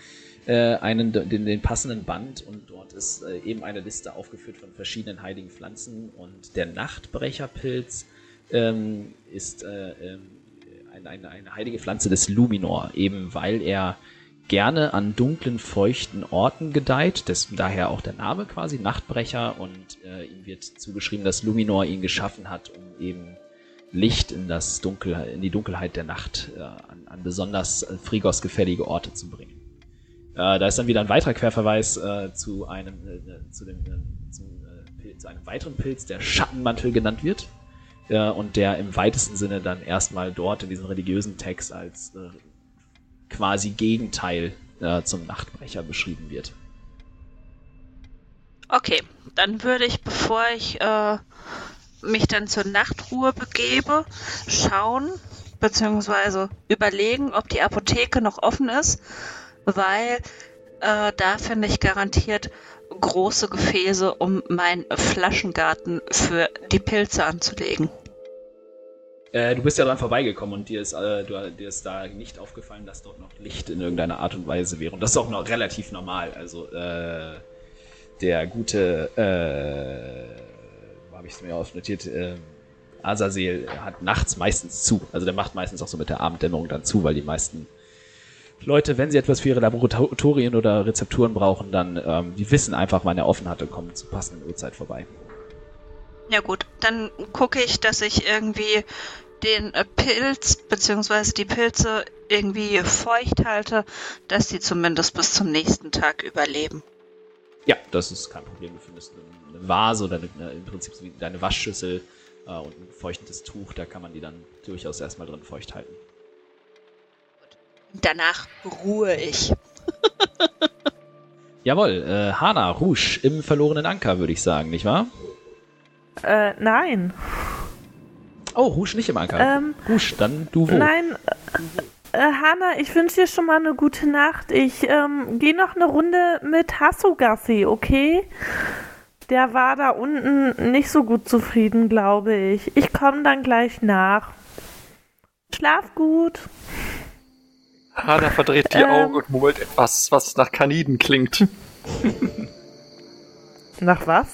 äh, einen, den, den passenden Band und dort ist äh, eben eine Liste aufgeführt von verschiedenen heiligen Pflanzen und der Nachtbrecherpilz ähm, ist äh, ähm, eine, eine, eine heilige Pflanze des Luminor, eben weil er gerne an dunklen, feuchten Orten gedeiht, dessen daher auch der Name quasi Nachtbrecher und äh, ihm wird zugeschrieben, dass Luminor ihn geschaffen hat, um eben Licht in das Dunkel, in die Dunkelheit der Nacht äh, an, an besonders äh, Frigos gefällige Orte zu bringen. Äh, da ist dann wieder ein weiterer Querverweis äh, zu einem äh, zu dem äh, zu, äh, zu einem weiteren Pilz, der Schattenmantel genannt wird äh, und der im weitesten Sinne dann erstmal dort in diesem religiösen Text als äh, quasi Gegenteil äh, zum Nachtbrecher beschrieben wird. Okay, dann würde ich, bevor ich äh, mich dann zur Nachtruhe begebe, schauen beziehungsweise überlegen, ob die Apotheke noch offen ist, weil äh, da finde ich garantiert große Gefäße, um meinen Flaschengarten für die Pilze anzulegen. Äh, du bist ja dran vorbeigekommen und dir ist, äh, du, dir ist da nicht aufgefallen, dass dort noch Licht in irgendeiner Art und Weise wäre. Und das ist auch noch relativ normal. Also äh, der gute, äh, wo habe ich es mir aufnotiert, äh, Azazel hat nachts meistens zu. Also der macht meistens auch so mit der Abenddämmerung dann zu, weil die meisten Leute, wenn sie etwas für ihre Laboratorien oder Rezepturen brauchen, dann ähm, die wissen einfach, wann er offen hat und kommen zur passenden Uhrzeit vorbei. Ja gut, dann gucke ich, dass ich irgendwie den äh, Pilz beziehungsweise die Pilze irgendwie feucht halte, dass die zumindest bis zum nächsten Tag überleben. Ja, das ist kein Problem. Du findest eine, Vase oder eine, im Prinzip deine Waschschüssel äh, und ein feuchtendes Tuch, da kann man die dann durchaus erstmal drin feucht halten. Danach ruhe ich. Jawohl, äh, Hana, Rouge im verlorenen Anker, würde ich sagen, nicht wahr? Äh, nein. Oh, Rouge nicht im Anker. Ähm, Rouge, dann du wo? Nein, Äh, Hanna, ich wünsche dir schon mal eine gute Nacht. Ich ähm, gehe noch eine Runde mit Hassogassi, okay? Der war da unten nicht so gut zufrieden, glaube ich. Ich komme dann gleich nach. Schlaf gut. Hanna verdreht die Ähm. Augen und murmelt etwas, was nach Kaniden klingt. Nach was?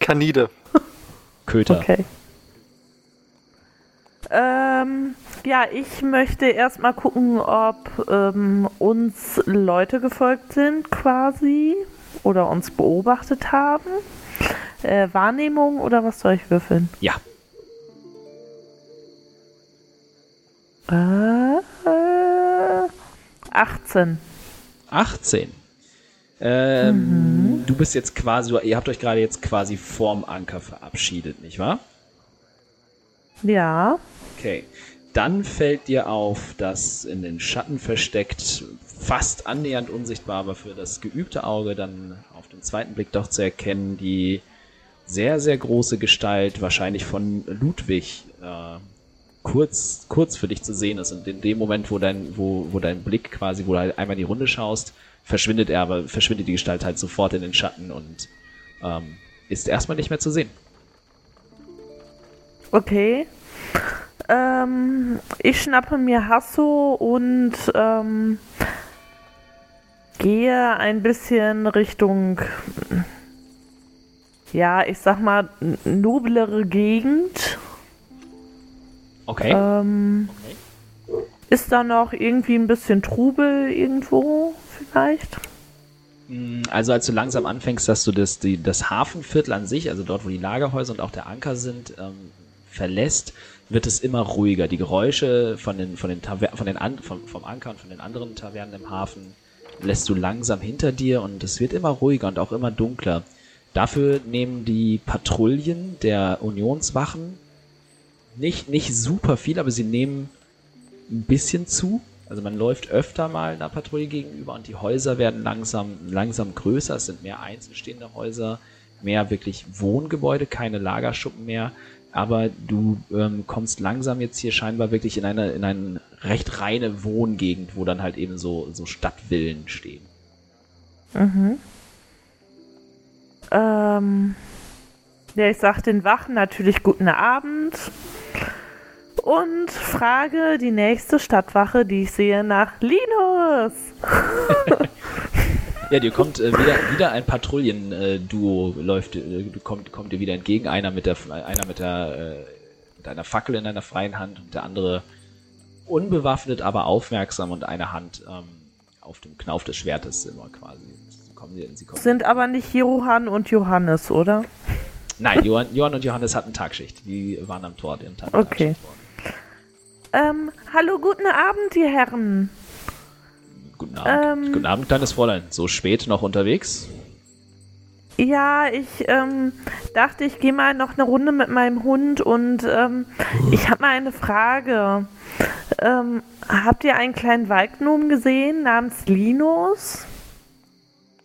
Kanide. Köter. Okay. Ähm, ja, ich möchte erstmal gucken, ob ähm, uns Leute gefolgt sind quasi oder uns beobachtet haben. Äh, Wahrnehmung oder was soll ich würfeln? Ja. Äh, äh, 18. 18. Ähm, Du bist jetzt quasi, ihr habt euch gerade jetzt quasi vorm Anker verabschiedet, nicht wahr? Ja. Okay. Dann fällt dir auf, dass in den Schatten versteckt, fast annähernd unsichtbar, aber für das geübte Auge dann auf den zweiten Blick doch zu erkennen, die sehr, sehr große Gestalt, wahrscheinlich von Ludwig, äh, kurz, kurz für dich zu sehen ist. Und in dem Moment, wo dein, wo, wo dein Blick quasi, wo du halt einmal in die Runde schaust, verschwindet er, aber verschwindet die Gestalt halt sofort in den Schatten und ähm, ist erstmal nicht mehr zu sehen. Okay. Ähm, ich schnappe mir Hasso und ähm, gehe ein bisschen Richtung, ja, ich sag mal, noblere Gegend. Okay. Ähm, Ist da noch irgendwie ein bisschen Trubel irgendwo vielleicht? Mm, Also als du langsam anfängst, dass du das, die, das Hafenviertel an sich, also dort, wo die Lagerhäuser und auch der Anker sind, ähm, verlässt, wird es immer ruhiger. Die Geräusche von den, von den Taver von den An vom, vom Anker und von den anderen Tavernen im Hafen lässt du langsam hinter dir und es wird immer ruhiger und auch immer dunkler. Dafür nehmen die Patrouillen der Unionswachen nicht, nicht super viel, aber sie nehmen ein bisschen zu. Also man läuft öfter mal einer Patrouille gegenüber und die Häuser werden langsam, langsam größer. Es sind mehr einzelstehende Häuser, mehr wirklich Wohngebäude, keine Lagerschuppen mehr. Aber du ähm, kommst langsam jetzt hier scheinbar wirklich in eine, in eine recht reine Wohngegend, wo dann halt eben so, so Stadtvillen stehen. Mhm. Ähm, ja, ich sag den Wachen natürlich guten Abend und frage die nächste Stadtwache, die ich sehe, nach Linus. Ja, dir kommt äh, wieder, wieder ein Patrouillen-Duo läuft, äh, kommt, kommt dir wieder entgegen. Einer mit der, einer mit der, äh, mit einer Fackel in einer freien Hand und der andere unbewaffnet, aber aufmerksam und eine Hand ähm, auf dem Knauf des Schwertes immer quasi. Sie kommen, sie kommen. Sind aber nicht Johann und Johannes, oder? Nein, Johann, Johann und Johannes hatten Tagschicht. Die waren am Tor, den Tag. Okay. Ähm, hallo, guten Abend, die Herren. Guten Abend. Ähm. Guten Abend, kleines Fräulein. So spät noch unterwegs? Ja, ich ähm, dachte, ich gehe mal noch eine Runde mit meinem Hund und ähm, ich habe mal eine Frage. Ähm, habt ihr einen kleinen Waldgnom gesehen namens Linus?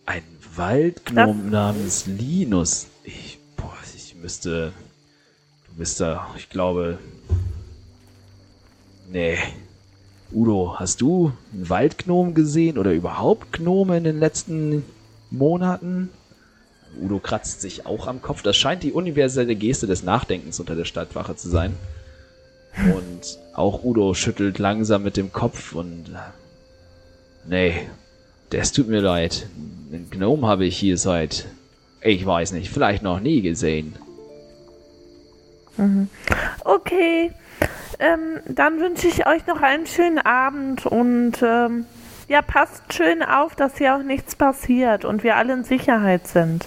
Ein Waldgnom namens Linus. Ich müsste. Du bist da, ich glaube. Nee. Udo, hast du einen Waldgnom gesehen oder überhaupt Gnome in den letzten Monaten? Udo kratzt sich auch am Kopf. Das scheint die universelle Geste des Nachdenkens unter der Stadtwache zu sein. Und auch Udo schüttelt langsam mit dem Kopf und. Nee, das tut mir leid. Den Gnome habe ich hier seit, ich weiß nicht, vielleicht noch nie gesehen. Okay, ähm, dann wünsche ich euch noch einen schönen Abend und ähm, ja, passt schön auf, dass hier auch nichts passiert und wir alle in Sicherheit sind.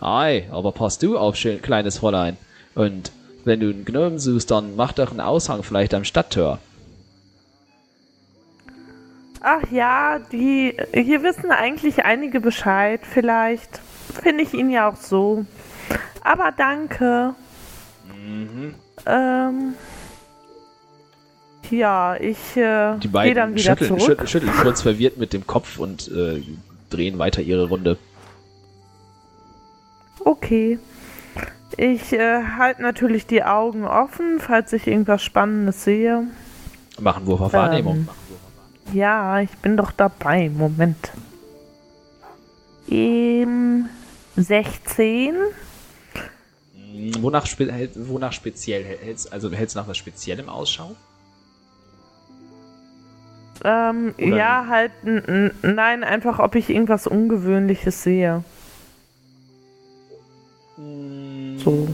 Ei, aber pass du auf, schön, kleines Fräulein. Und wenn du einen Gnome suchst, dann mach doch einen Aushang vielleicht am Stadttor. Ach ja, die hier wissen eigentlich einige Bescheid. Vielleicht finde ich ihn ja auch so. Aber danke. Ähm, ja, ich äh, Die gehe beiden dann wieder schütteln, zurück. schütteln, schütteln kurz verwirrt mit dem Kopf und äh, drehen weiter ihre Runde. Okay. Ich äh, halte natürlich die Augen offen, falls ich irgendwas Spannendes sehe. Machen Wurf auf Wahrnehmung. Ähm, ja, ich bin doch dabei. Moment. Ähm, 16. Wonach, spe wonach speziell hältst also hältst du nach was Speziellem Ausschau? Ähm, ja, halt, nein, einfach, ob ich irgendwas Ungewöhnliches sehe. So.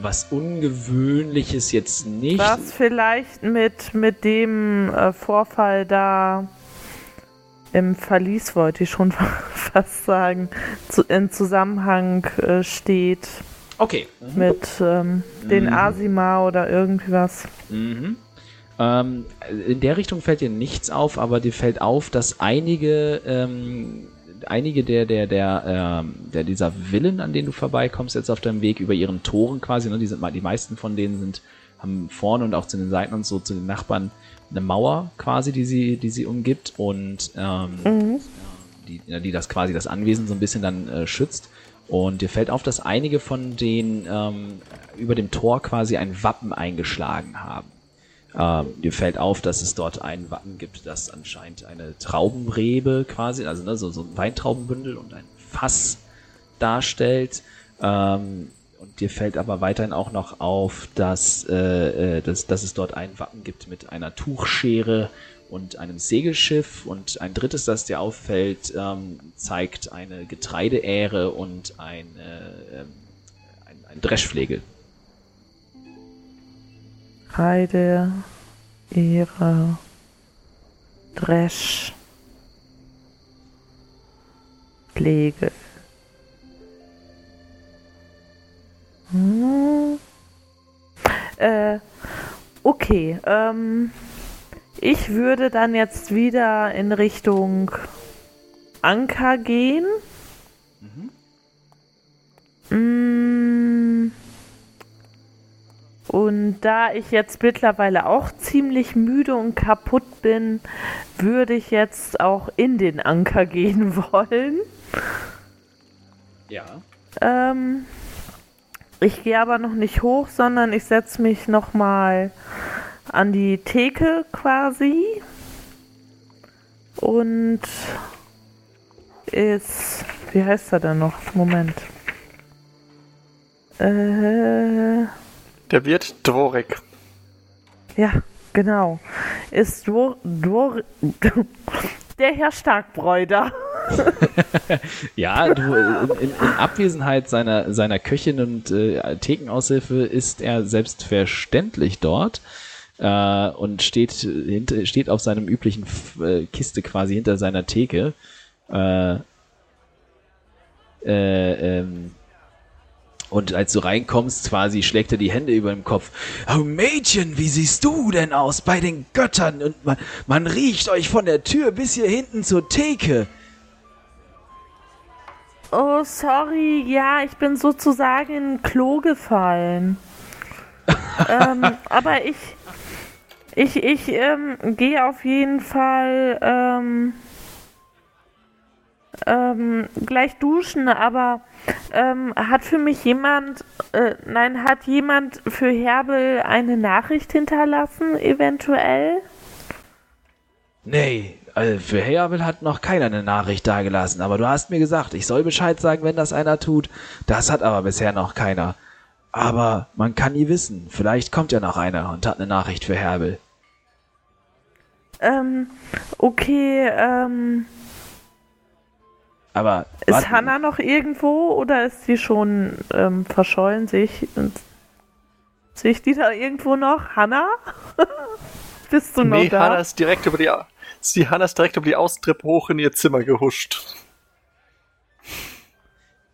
Was Ungewöhnliches jetzt nicht. Was vielleicht mit, mit dem äh, Vorfall da im Verlies, wollte ich schon fast sagen, zu, in Zusammenhang äh, steht Okay. mit ähm, den Mhm. Asima oder irgendwie was. Mhm. Ähm, in der Richtung fällt dir nichts auf, aber dir fällt auf, dass einige, ähm, einige der, der, der, ähm, der dieser Villen, an denen du vorbeikommst, jetzt auf deinem Weg über ihren Toren quasi, ne, die, sind, die meisten von denen sind, haben vorne und auch zu den Seiten und so zu den Nachbarn eine Mauer quasi, die sie, die sie umgibt und ähm, Mhm. die, die das quasi das Anwesen so ein bisschen dann äh, schützt. Und dir fällt auf, dass einige von denen ähm, über dem Tor quasi ein Wappen eingeschlagen haben. Ähm, dir fällt auf, dass es dort ein Wappen gibt, das anscheinend eine Traubenrebe quasi, also ne, so, so ein Weintraubenbündel und ein Fass darstellt. Ähm, und dir fällt aber weiterhin auch noch auf, dass, äh, äh, dass, dass es dort ein Wappen gibt mit einer Tuchschere und einem Segelschiff. Und ein drittes, das dir auffällt, ähm, zeigt eine Getreideähre und ein, äh, ähm, ein, ein Dreschflegel. Heide, Ehre, Dresch, Pflege. Hm. Äh, okay, ähm, ich würde dann jetzt wieder in Richtung Anker gehen. Mm. Und da ich jetzt mittlerweile auch ziemlich müde und kaputt bin, würde ich jetzt auch in den Anker gehen wollen. Ja. Ähm, ich gehe aber noch nicht hoch, sondern ich setze mich nochmal an die Theke quasi. Und ist. Wie heißt er denn noch? Moment. Äh. Der wird Dvorik. Ja, genau. Ist Dwor, Dwor, der Herr Starkbräuter. Ja, du, in, in, in Abwesenheit seiner, seiner Köchin und äh, Thekenaushilfe ist er selbstverständlich dort äh, und steht, hinter, steht auf seinem üblichen F äh, Kiste quasi hinter seiner Theke. Äh, äh, ähm, und als du reinkommst, quasi schlägt er die Hände über dem Kopf. Oh Mädchen, wie siehst du denn aus bei den Göttern? Und man, man riecht euch von der Tür bis hier hinten zur Theke. Oh, sorry. Ja, ich bin sozusagen in ein Klo gefallen. ähm, aber ich, ich, ich ähm, gehe auf jeden Fall ähm, ähm, gleich duschen, aber ähm, hat für mich jemand, äh, nein, hat jemand für Herbel eine Nachricht hinterlassen, eventuell? Nee, also für Herbel hat noch keiner eine Nachricht dagelassen, aber du hast mir gesagt, ich soll Bescheid sagen, wenn das einer tut. Das hat aber bisher noch keiner. Aber man kann nie wissen, vielleicht kommt ja noch einer und hat eine Nachricht für Herbel. Ähm, okay, ähm, Aber Ist warte, Hanna noch irgendwo oder ist sie schon ähm, verschollen? Sehe ich, sehe ich die da irgendwo noch? Hanna? Bist du noch Nee, da? Hanna ist direkt über die, die Hanna ist direkt über die Austrippe hoch in ihr Zimmer gehuscht.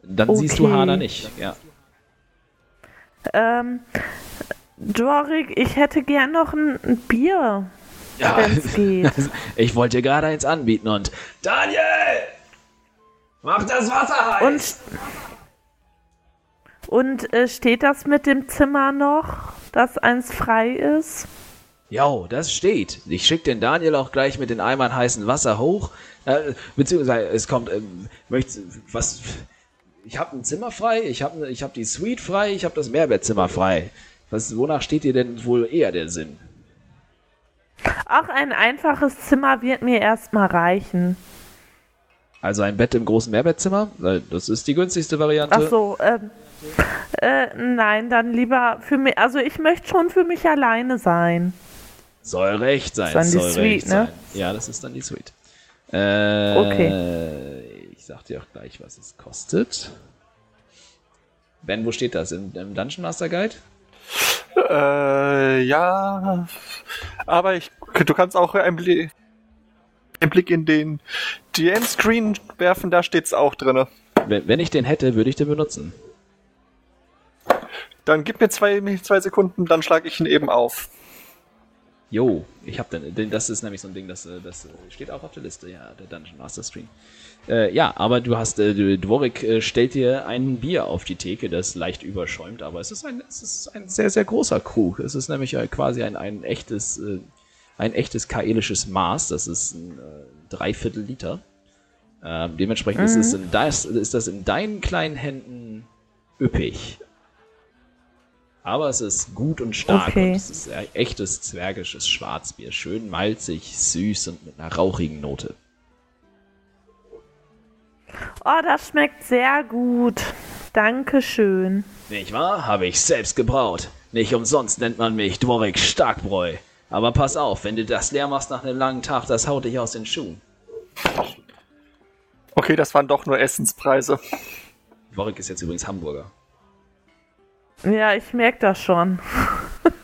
dann siehst du okay. Hana nicht. Ja. Ähm, Jorik, ich hätte gern noch ein, ein Bier, ja. Ich wollte dir gerade eins anbieten und Daniel! Mach das Wasser heiß! Und, und äh, steht das mit dem Zimmer noch, dass eins frei ist? Jo, das steht. Ich schick den Daniel auch gleich mit den Eimern heißen Wasser hoch. Äh, beziehungsweise es kommt, ähm, möchtest, was, ich habe ein Zimmer frei, ich habe ich hab die Suite frei, ich habe das Mehrbettzimmer frei. Was, wonach steht dir denn wohl eher der Sinn? Auch ein einfaches Zimmer wird mir erstmal reichen. Also ein Bett im großen Mehrbettzimmer? Das ist die günstigste Variante. Ach so, ähm, äh, nein, dann lieber für mich, also ich möchte schon für mich alleine sein. Soll recht sein. Das ist dann soll die Suite, ne? sein. Ja, das ist dann die Suite. Äh, Okay. Ich sag dir auch gleich, was es kostet. Ben, wo steht das? Im, im Dungeon Master Guide? Äh, ja. Aber ich, du kannst auch einen Blick, einen Blick in den DM-Screen werfen, da steht's auch drinne. Wenn, wenn ich den hätte, würde ich den benutzen. Dann gib mir zwei, zwei Sekunden, dann schlage ich ihn eben auf. Jo, ich hab den. Das ist nämlich so ein Ding, das, äh, das äh, steht auch auf der Liste, ja, der Dungeon Master Screen. Äh, ja, aber du hast, äh, Dvorik äh, stellt dir ein Bier auf die Theke, das leicht überschäumt, aber es ist ein, es ist ein sehr, sehr großer Krug. Es ist nämlich äh, quasi ein, ein echtes, äh, ein echtes kaelisches Maß. Das ist ein Dreiviertel Liter. Ähm, dementsprechend ist, es in das, ist das in deinen kleinen Händen üppig. Aber es ist gut und stark Okay. und es ist ein echtes zwergisches Schwarzbier. Schön malzig, süß und mit einer rauchigen Note. Oh, das schmeckt sehr gut. Dankeschön. Nicht wahr? Habe ich selbst gebraut. Nicht umsonst nennt man mich Dworik Starkbräu. Aber pass auf, wenn du das leer machst nach einem langen Tag, das haut dich aus den Schuhen. Okay, das waren doch nur Essenspreise. Dworik ist jetzt übrigens Hamburger. Ja, ich merke das schon.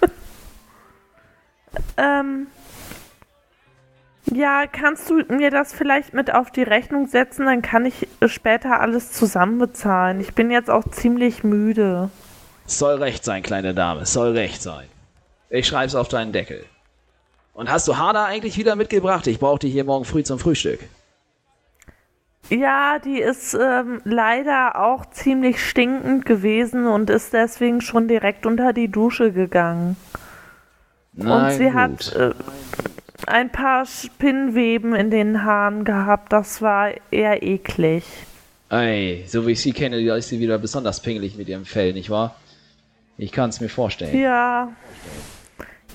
ähm. Ja, kannst du mir das vielleicht mit auf die Rechnung setzen? Dann kann ich später alles zusammen bezahlen. Ich bin jetzt auch ziemlich müde. Soll recht sein, kleine Dame, soll recht sein. Ich schreib's auf deinen Deckel. Und hast du Hada eigentlich wieder mitgebracht? Ich brauch die hier morgen früh zum Frühstück. Ja, die ist ähm, leider auch ziemlich stinkend gewesen und ist deswegen schon direkt unter die Dusche gegangen. und sie hat äh, ein paar Spinnweben in den Haaren gehabt. Das war eher eklig. Ey, so wie ich sie kenne, da ist sie wieder besonders pingelig mit ihrem Fell, nicht wahr? Ich kann's mir vorstellen. Ja.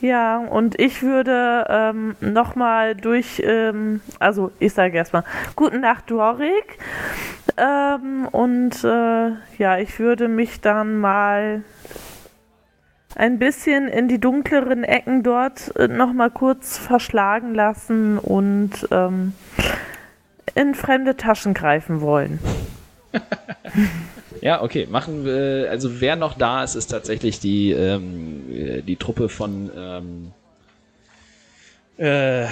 Ja, und ich würde ähm, nochmal durch, ähm, also ich sage erstmal, guten Nacht, Dorik. Ähm, und äh, ja, ich würde mich dann mal ein bisschen in die dunkleren Ecken dort äh, nochmal kurz verschlagen lassen und ähm, in fremde Taschen greifen wollen. Ja, okay. Machen wir, also wer noch da ist, ist tatsächlich die, ähm, äh, die Truppe von, ähm, äh,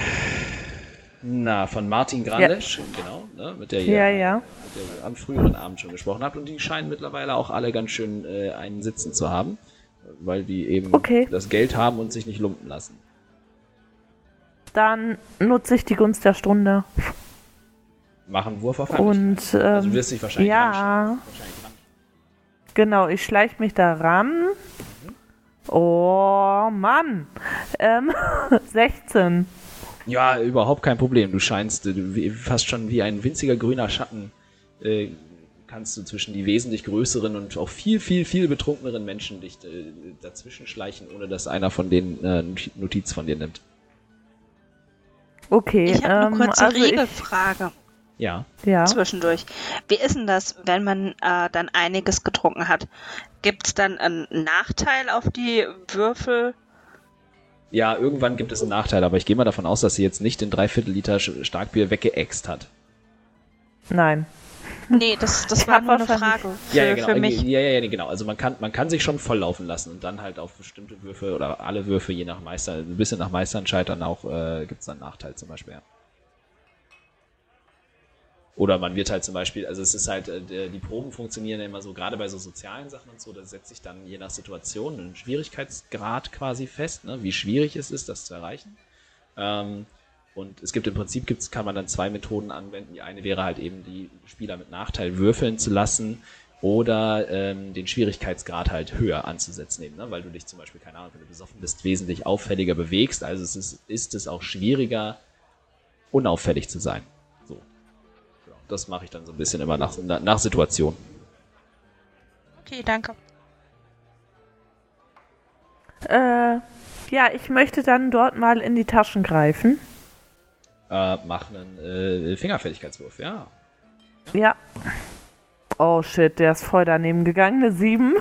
na, von Martin Grandesch, genau, ne, mit der ihr Ja, ja. mit der am früheren Abend schon gesprochen habt. Und die scheinen mittlerweile auch alle ganz schön äh, einen Sitzen zu haben, weil die eben Okay. das Geld haben und sich nicht lumpen lassen. Dann nutze ich die Gunst der Stunde. Machen Wurf auf Heimlichkeit. Und ähm, Also du wirst dich wahrscheinlich ja. Wahrscheinlich genau, ich schleiche mich da ran. Oh Mann, ähm, 16. Ja, überhaupt kein Problem. Du scheinst äh, du, fast schon wie ein winziger grüner Schatten. Äh, kannst du zwischen die wesentlich größeren und auch viel, viel, viel betrunkeneren Menschen dich äh, dazwischen schleichen, ohne dass einer von denen äh, Notiz von dir nimmt. Okay, Ich habe eine ähm, kurze also ich, Regelfrage Ja. ja. zwischendurch. Wie ist denn das, wenn man äh, dann einiges getrunken hat? Gibt es dann einen Nachteil auf die Würfel? Ja, irgendwann gibt es einen Nachteil, aber ich gehe mal davon aus, dass sie jetzt nicht den Dreiviertel Liter Starkbier weggeäxt hat. Nein. Nee, das, das war nur eine Frage für, Ja, ja, genau. für mich. Ja, ja, ja, genau. Also man kann, man kann sich schon volllaufen lassen und dann halt auf bestimmte Würfe oder alle Würfe, je nach Meister, ein bisschen nach Meisterentscheid dann auch, äh, gibt es dann einen Nachteil zum Beispiel, ja. Oder man wird halt zum Beispiel, also es ist halt, äh, die Proben funktionieren ja immer so, gerade bei so sozialen Sachen und so, da setzt sich dann je nach Situation ein Schwierigkeitsgrad quasi fest, ne, wie schwierig es ist, das zu erreichen. Ähm, und es gibt im Prinzip gibt's, kann man dann zwei Methoden anwenden. Die eine wäre halt eben die Spieler mit Nachteil würfeln zu lassen oder ähm, den Schwierigkeitsgrad halt höher anzusetzen eben, ne? weil du dich zum Beispiel, keine Ahnung, wenn du besoffen bist, wesentlich auffälliger bewegst. Also es ist, ist es auch schwieriger, unauffällig zu sein. Das mache ich dann so ein bisschen immer nach, nach, nach Situation. Okay, danke. Äh, Ja, ich möchte dann dort mal in die Taschen greifen. Äh, mach einen äh, Fingerfertigkeitswurf, ja. Ja. Oh shit, der ist voll daneben gegangen, eine 7.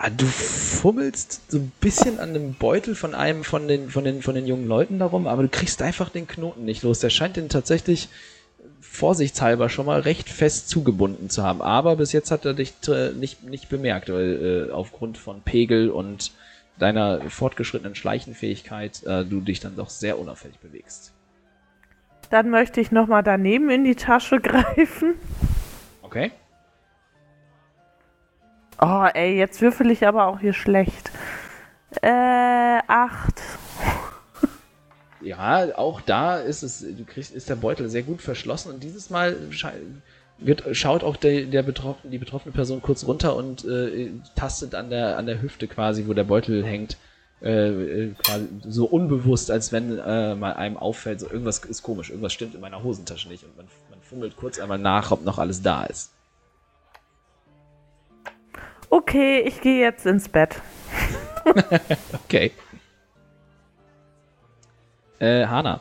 Ah, du fummelst so ein bisschen an dem Beutel von einem von den, von den, von den jungen Leuten darum, aber du kriegst einfach den Knoten nicht los. Der scheint den tatsächlich vorsichtshalber schon mal recht fest zugebunden zu haben. Aber bis jetzt hat er dich äh, nicht, nicht bemerkt, weil äh, aufgrund von Pegel und deiner fortgeschrittenen Schleichenfähigkeit äh, du dich dann doch sehr unauffällig bewegst. Dann möchte ich nochmal daneben in die Tasche greifen. Okay. Oh, ey, jetzt würfel ich aber auch hier schlecht. Äh, acht. Ja, auch da ist es, du kriegst, ist der Beutel sehr gut verschlossen und dieses Mal wird, schaut auch der, der betroffene, die betroffene Person kurz runter und äh, tastet an der, an der Hüfte quasi, wo der Beutel hängt, äh, äh, quasi so unbewusst, als wenn äh, mal einem auffällt, so irgendwas ist komisch, irgendwas stimmt in meiner Hosentasche nicht und man, man fummelt kurz einmal nach, ob noch alles da ist. Okay, ich gehe jetzt ins Bett. Okay. Äh, Hanna.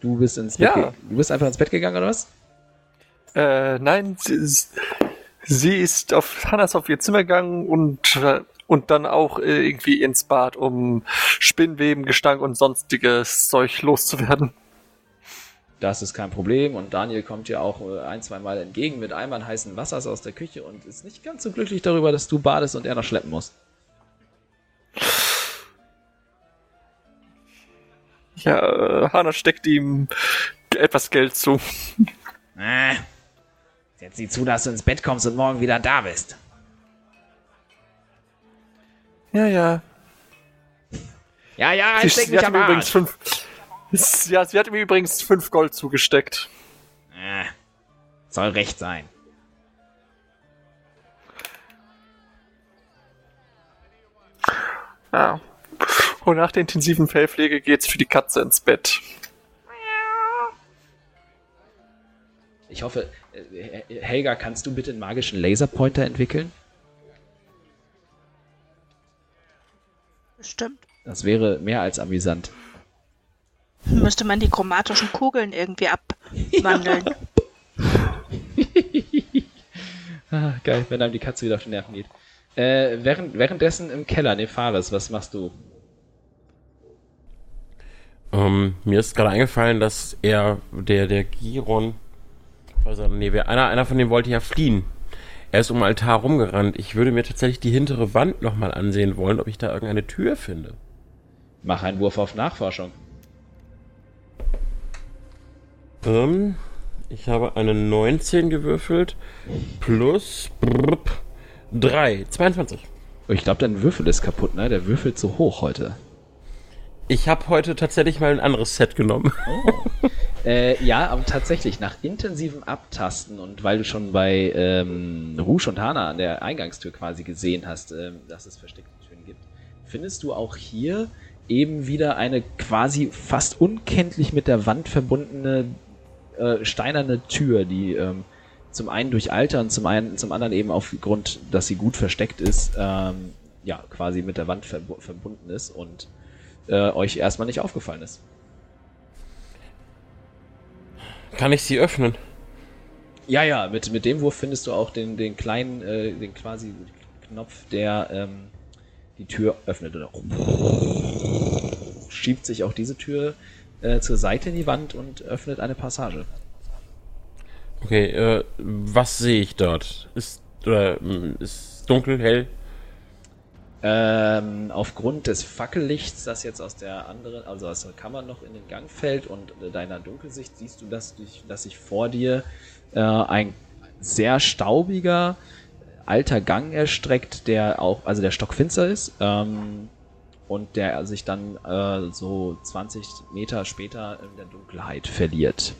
Du bist ins Bett Ja. Du bist einfach ins Bett gegangen, oder was? Äh, nein, sie, ist- sie ist auf Hannas auf ihr Zimmer gegangen und, äh, und dann auch äh, irgendwie ins Bad, um Spinnweben, Gestank und sonstiges Zeug loszuwerden. Das ist kein Problem und Daniel kommt dir auch äh, ein, zwei Mal entgegen mit Eimern heißen Wassers aus der Küche und ist nicht ganz so glücklich darüber, dass du badest und er noch schleppen muss. Ja, äh, Hanna steckt ihm etwas Geld zu. Äh, jetzt sieh zu, dass du ins Bett kommst und morgen wieder da bist. Ja, ja. Ja, ja, Sie, ich steck mich hat am ihm übrigens Arsch. fünf, ja, sie hat ihm übrigens fünf Gold zugesteckt. Äh, soll recht sein. Ja. Und nach der intensiven Fellpflege geht's für die Katze ins Bett. Ich hoffe, äh, Helga, kannst du bitte einen magischen Laserpointer entwickeln? Bestimmt. Das wäre mehr als amüsant. Müsste man die chromatischen Kugeln irgendwie abwandeln. Ah, geil, wenn einem die Katze wieder auf die Nerven geht. Äh, während, währenddessen im Keller, Nefaris, was machst du? Ähm, mir ist gerade eingefallen, dass er, der, der Giron, also, nee, wer, einer, einer von denen wollte ja fliehen. Er ist um den Altar rumgerannt. Ich würde mir tatsächlich die hintere Wand nochmal ansehen wollen, ob ich da irgendeine Tür finde. Mach einen Wurf auf Nachforschung. Ähm, ich habe eine 19 gewürfelt plus brrp, 3, 22. Oh, Ich glaube, dein Würfel ist kaputt, ne? Der würfelt so hoch heute. Ich habe heute tatsächlich mal ein anderes Set genommen. Äh, ja, aber tatsächlich, nach intensivem Abtasten und weil du schon bei ähm, Rouge und Hana an der Eingangstür quasi gesehen hast, ähm, dass es versteckte Türen gibt, findest du auch hier eben wieder eine quasi fast unkenntlich mit der Wand verbundene äh, steinerne Tür, die ähm, zum einen durch Alter und zum einen zum anderen eben aufgrund, dass sie gut versteckt ist, ähm, ja, quasi mit der Wand verbu verbunden ist und äh, euch erstmal nicht aufgefallen ist. Kann ich sie öffnen? Ja, ja, mit, mit dem Wurf findest du auch den, den kleinen, äh, den quasi Knopf, der ähm, die Tür öffnet. Oder schiebt sich auch diese Tür äh, zur Seite in die Wand und öffnet eine Passage. Okay, äh, was sehe ich dort? Ist, oder, mm, ist dunkel, hell? Ähm, aufgrund des Fackellichts, das jetzt aus der anderen, also aus der Kammer noch in den Gang fällt und äh, deiner Dunkelsicht, siehst du, dass, dich, dass sich vor dir äh, ein sehr staubiger alter Gang erstreckt, der auch, also der stockfinster ist ähm, und der sich dann äh, so 20 Meter später in der Dunkelheit verliert.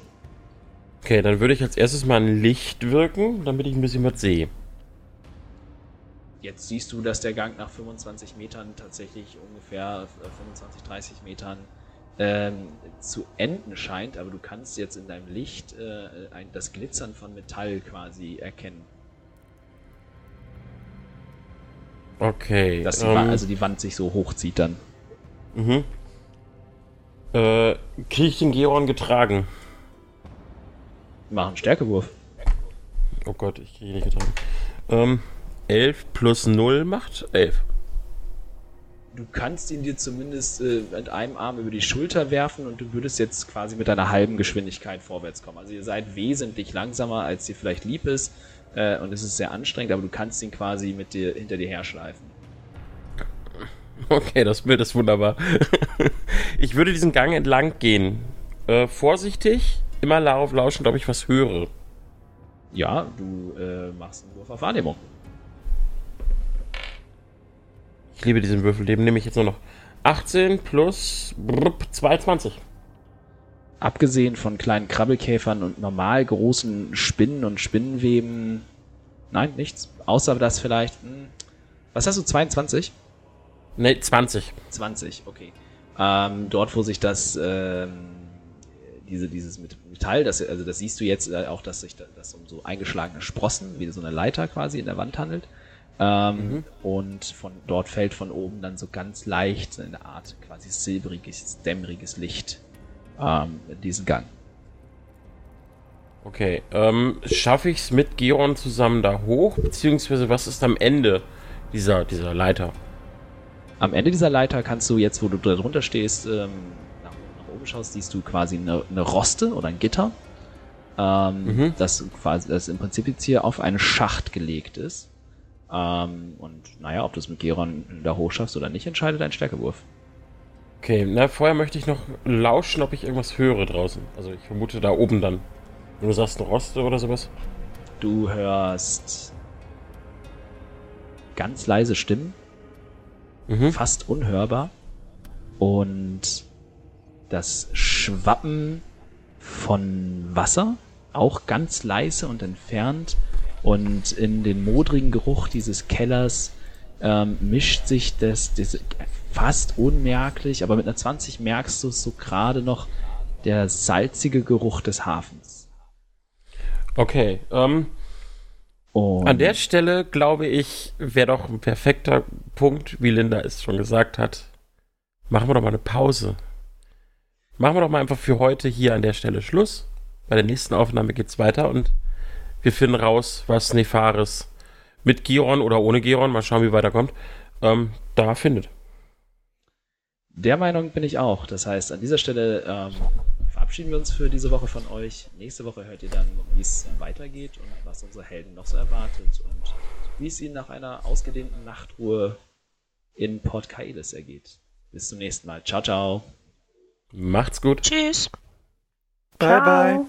Okay, dann würde ich als erstes mal ein Licht wirken, damit ich ein bisschen was sehe. Jetzt siehst du, dass der Gang nach 25 Metern tatsächlich ungefähr äh, 25, 30 Metern ähm, zu enden scheint, aber du kannst jetzt in deinem Licht äh, ein, das Glitzern von Metall quasi erkennen. Okay. Dass die, ähm, also die Wand sich so hochzieht dann. mhm. Äh, kriege ich den Geron getragen? Mach einen Stärkewurf. Oh Gott, ich kriege ihn nicht getragen. Ähm, 11 plus 0 macht 11. Du kannst ihn dir zumindest äh, mit einem Arm über die Schulter werfen und du würdest jetzt quasi mit einer halben Geschwindigkeit vorwärts kommen. Also ihr seid wesentlich langsamer, als dir vielleicht lieb ist. Äh, und es ist sehr anstrengend, aber du kannst ihn quasi mit dir hinter dir herschleifen. Okay, das Bild ist wunderbar. ich würde diesen Gang entlang gehen. Äh, vorsichtig, immer darauf lauschen, ob ich was höre. Ja, du äh, machst einen Wurf auf Wahrnehmung. Ich liebe diesen Würfel, dem nehme ich jetzt nur noch 18 plus brupp, 22. Abgesehen von kleinen Krabbelkäfern und normal großen Spinnen und Spinnenweben. Nein, nichts. Außer das vielleicht. Hm, was hast du? 22? Ne, 20. 20, okay. Ähm, dort, wo sich das, ähm, diese, dieses Metall, das, also das siehst du jetzt äh, auch, dass sich da, das um so eingeschlagene Sprossen, wie so eine Leiter quasi in der Wand handelt. Ähm, Und von dort fällt von oben dann so ganz leicht eine Art quasi silbriges, dämmeriges Licht ähm, in diesen Gang. Okay, ähm, schaffe ich es mit Geron zusammen da hoch? Beziehungsweise was ist am Ende dieser, dieser Leiter? Am Ende dieser Leiter kannst du jetzt, wo du da drunter stehst, ähm, nach, nach oben schaust, siehst du quasi eine, eine Roste oder ein Gitter, ähm, Mhm. das quasi, das im Prinzip jetzt hier auf einen Schacht gelegt ist. Ähm, und naja, ob du es mit Geron da hoch schaffst oder nicht, entscheidet dein Stärkewurf. Okay, na, vorher möchte ich noch lauschen, ob ich irgendwas höre draußen. Also ich vermute da oben dann. Wenn du sagst, Roste oder sowas. Du hörst ganz leise Stimmen, Mhm. fast unhörbar. Und das Schwappen von Wasser, auch ganz leise und entfernt. Und in den modrigen Geruch dieses Kellers ähm, mischt sich das, das fast unmerklich, aber mit einer 20 merkst du es so gerade noch, der salzige Geruch des Hafens. Okay, ähm, Und an der Stelle glaube ich, wäre doch ein perfekter Punkt, wie Linda es schon gesagt hat. Machen wir doch mal eine Pause. Machen wir doch mal einfach für heute hier an der Stelle Schluss. Bei der nächsten Aufnahme geht's weiter und wir finden raus, was Nefaris mit Giron oder ohne Giron, mal schauen, wie weit er kommt, ähm, da findet. Der Meinung bin ich auch. Das heißt, an dieser Stelle ähm, verabschieden wir uns für diese Woche von euch. Nächste Woche hört ihr dann, wie es weitergeht und was unsere Helden noch so erwartet und wie es ihnen nach einer ausgedehnten Nachtruhe in Port Kailis ergeht. Bis zum nächsten Mal. Ciao, ciao. Macht's gut. Tschüss. Bye, bye. Ciao.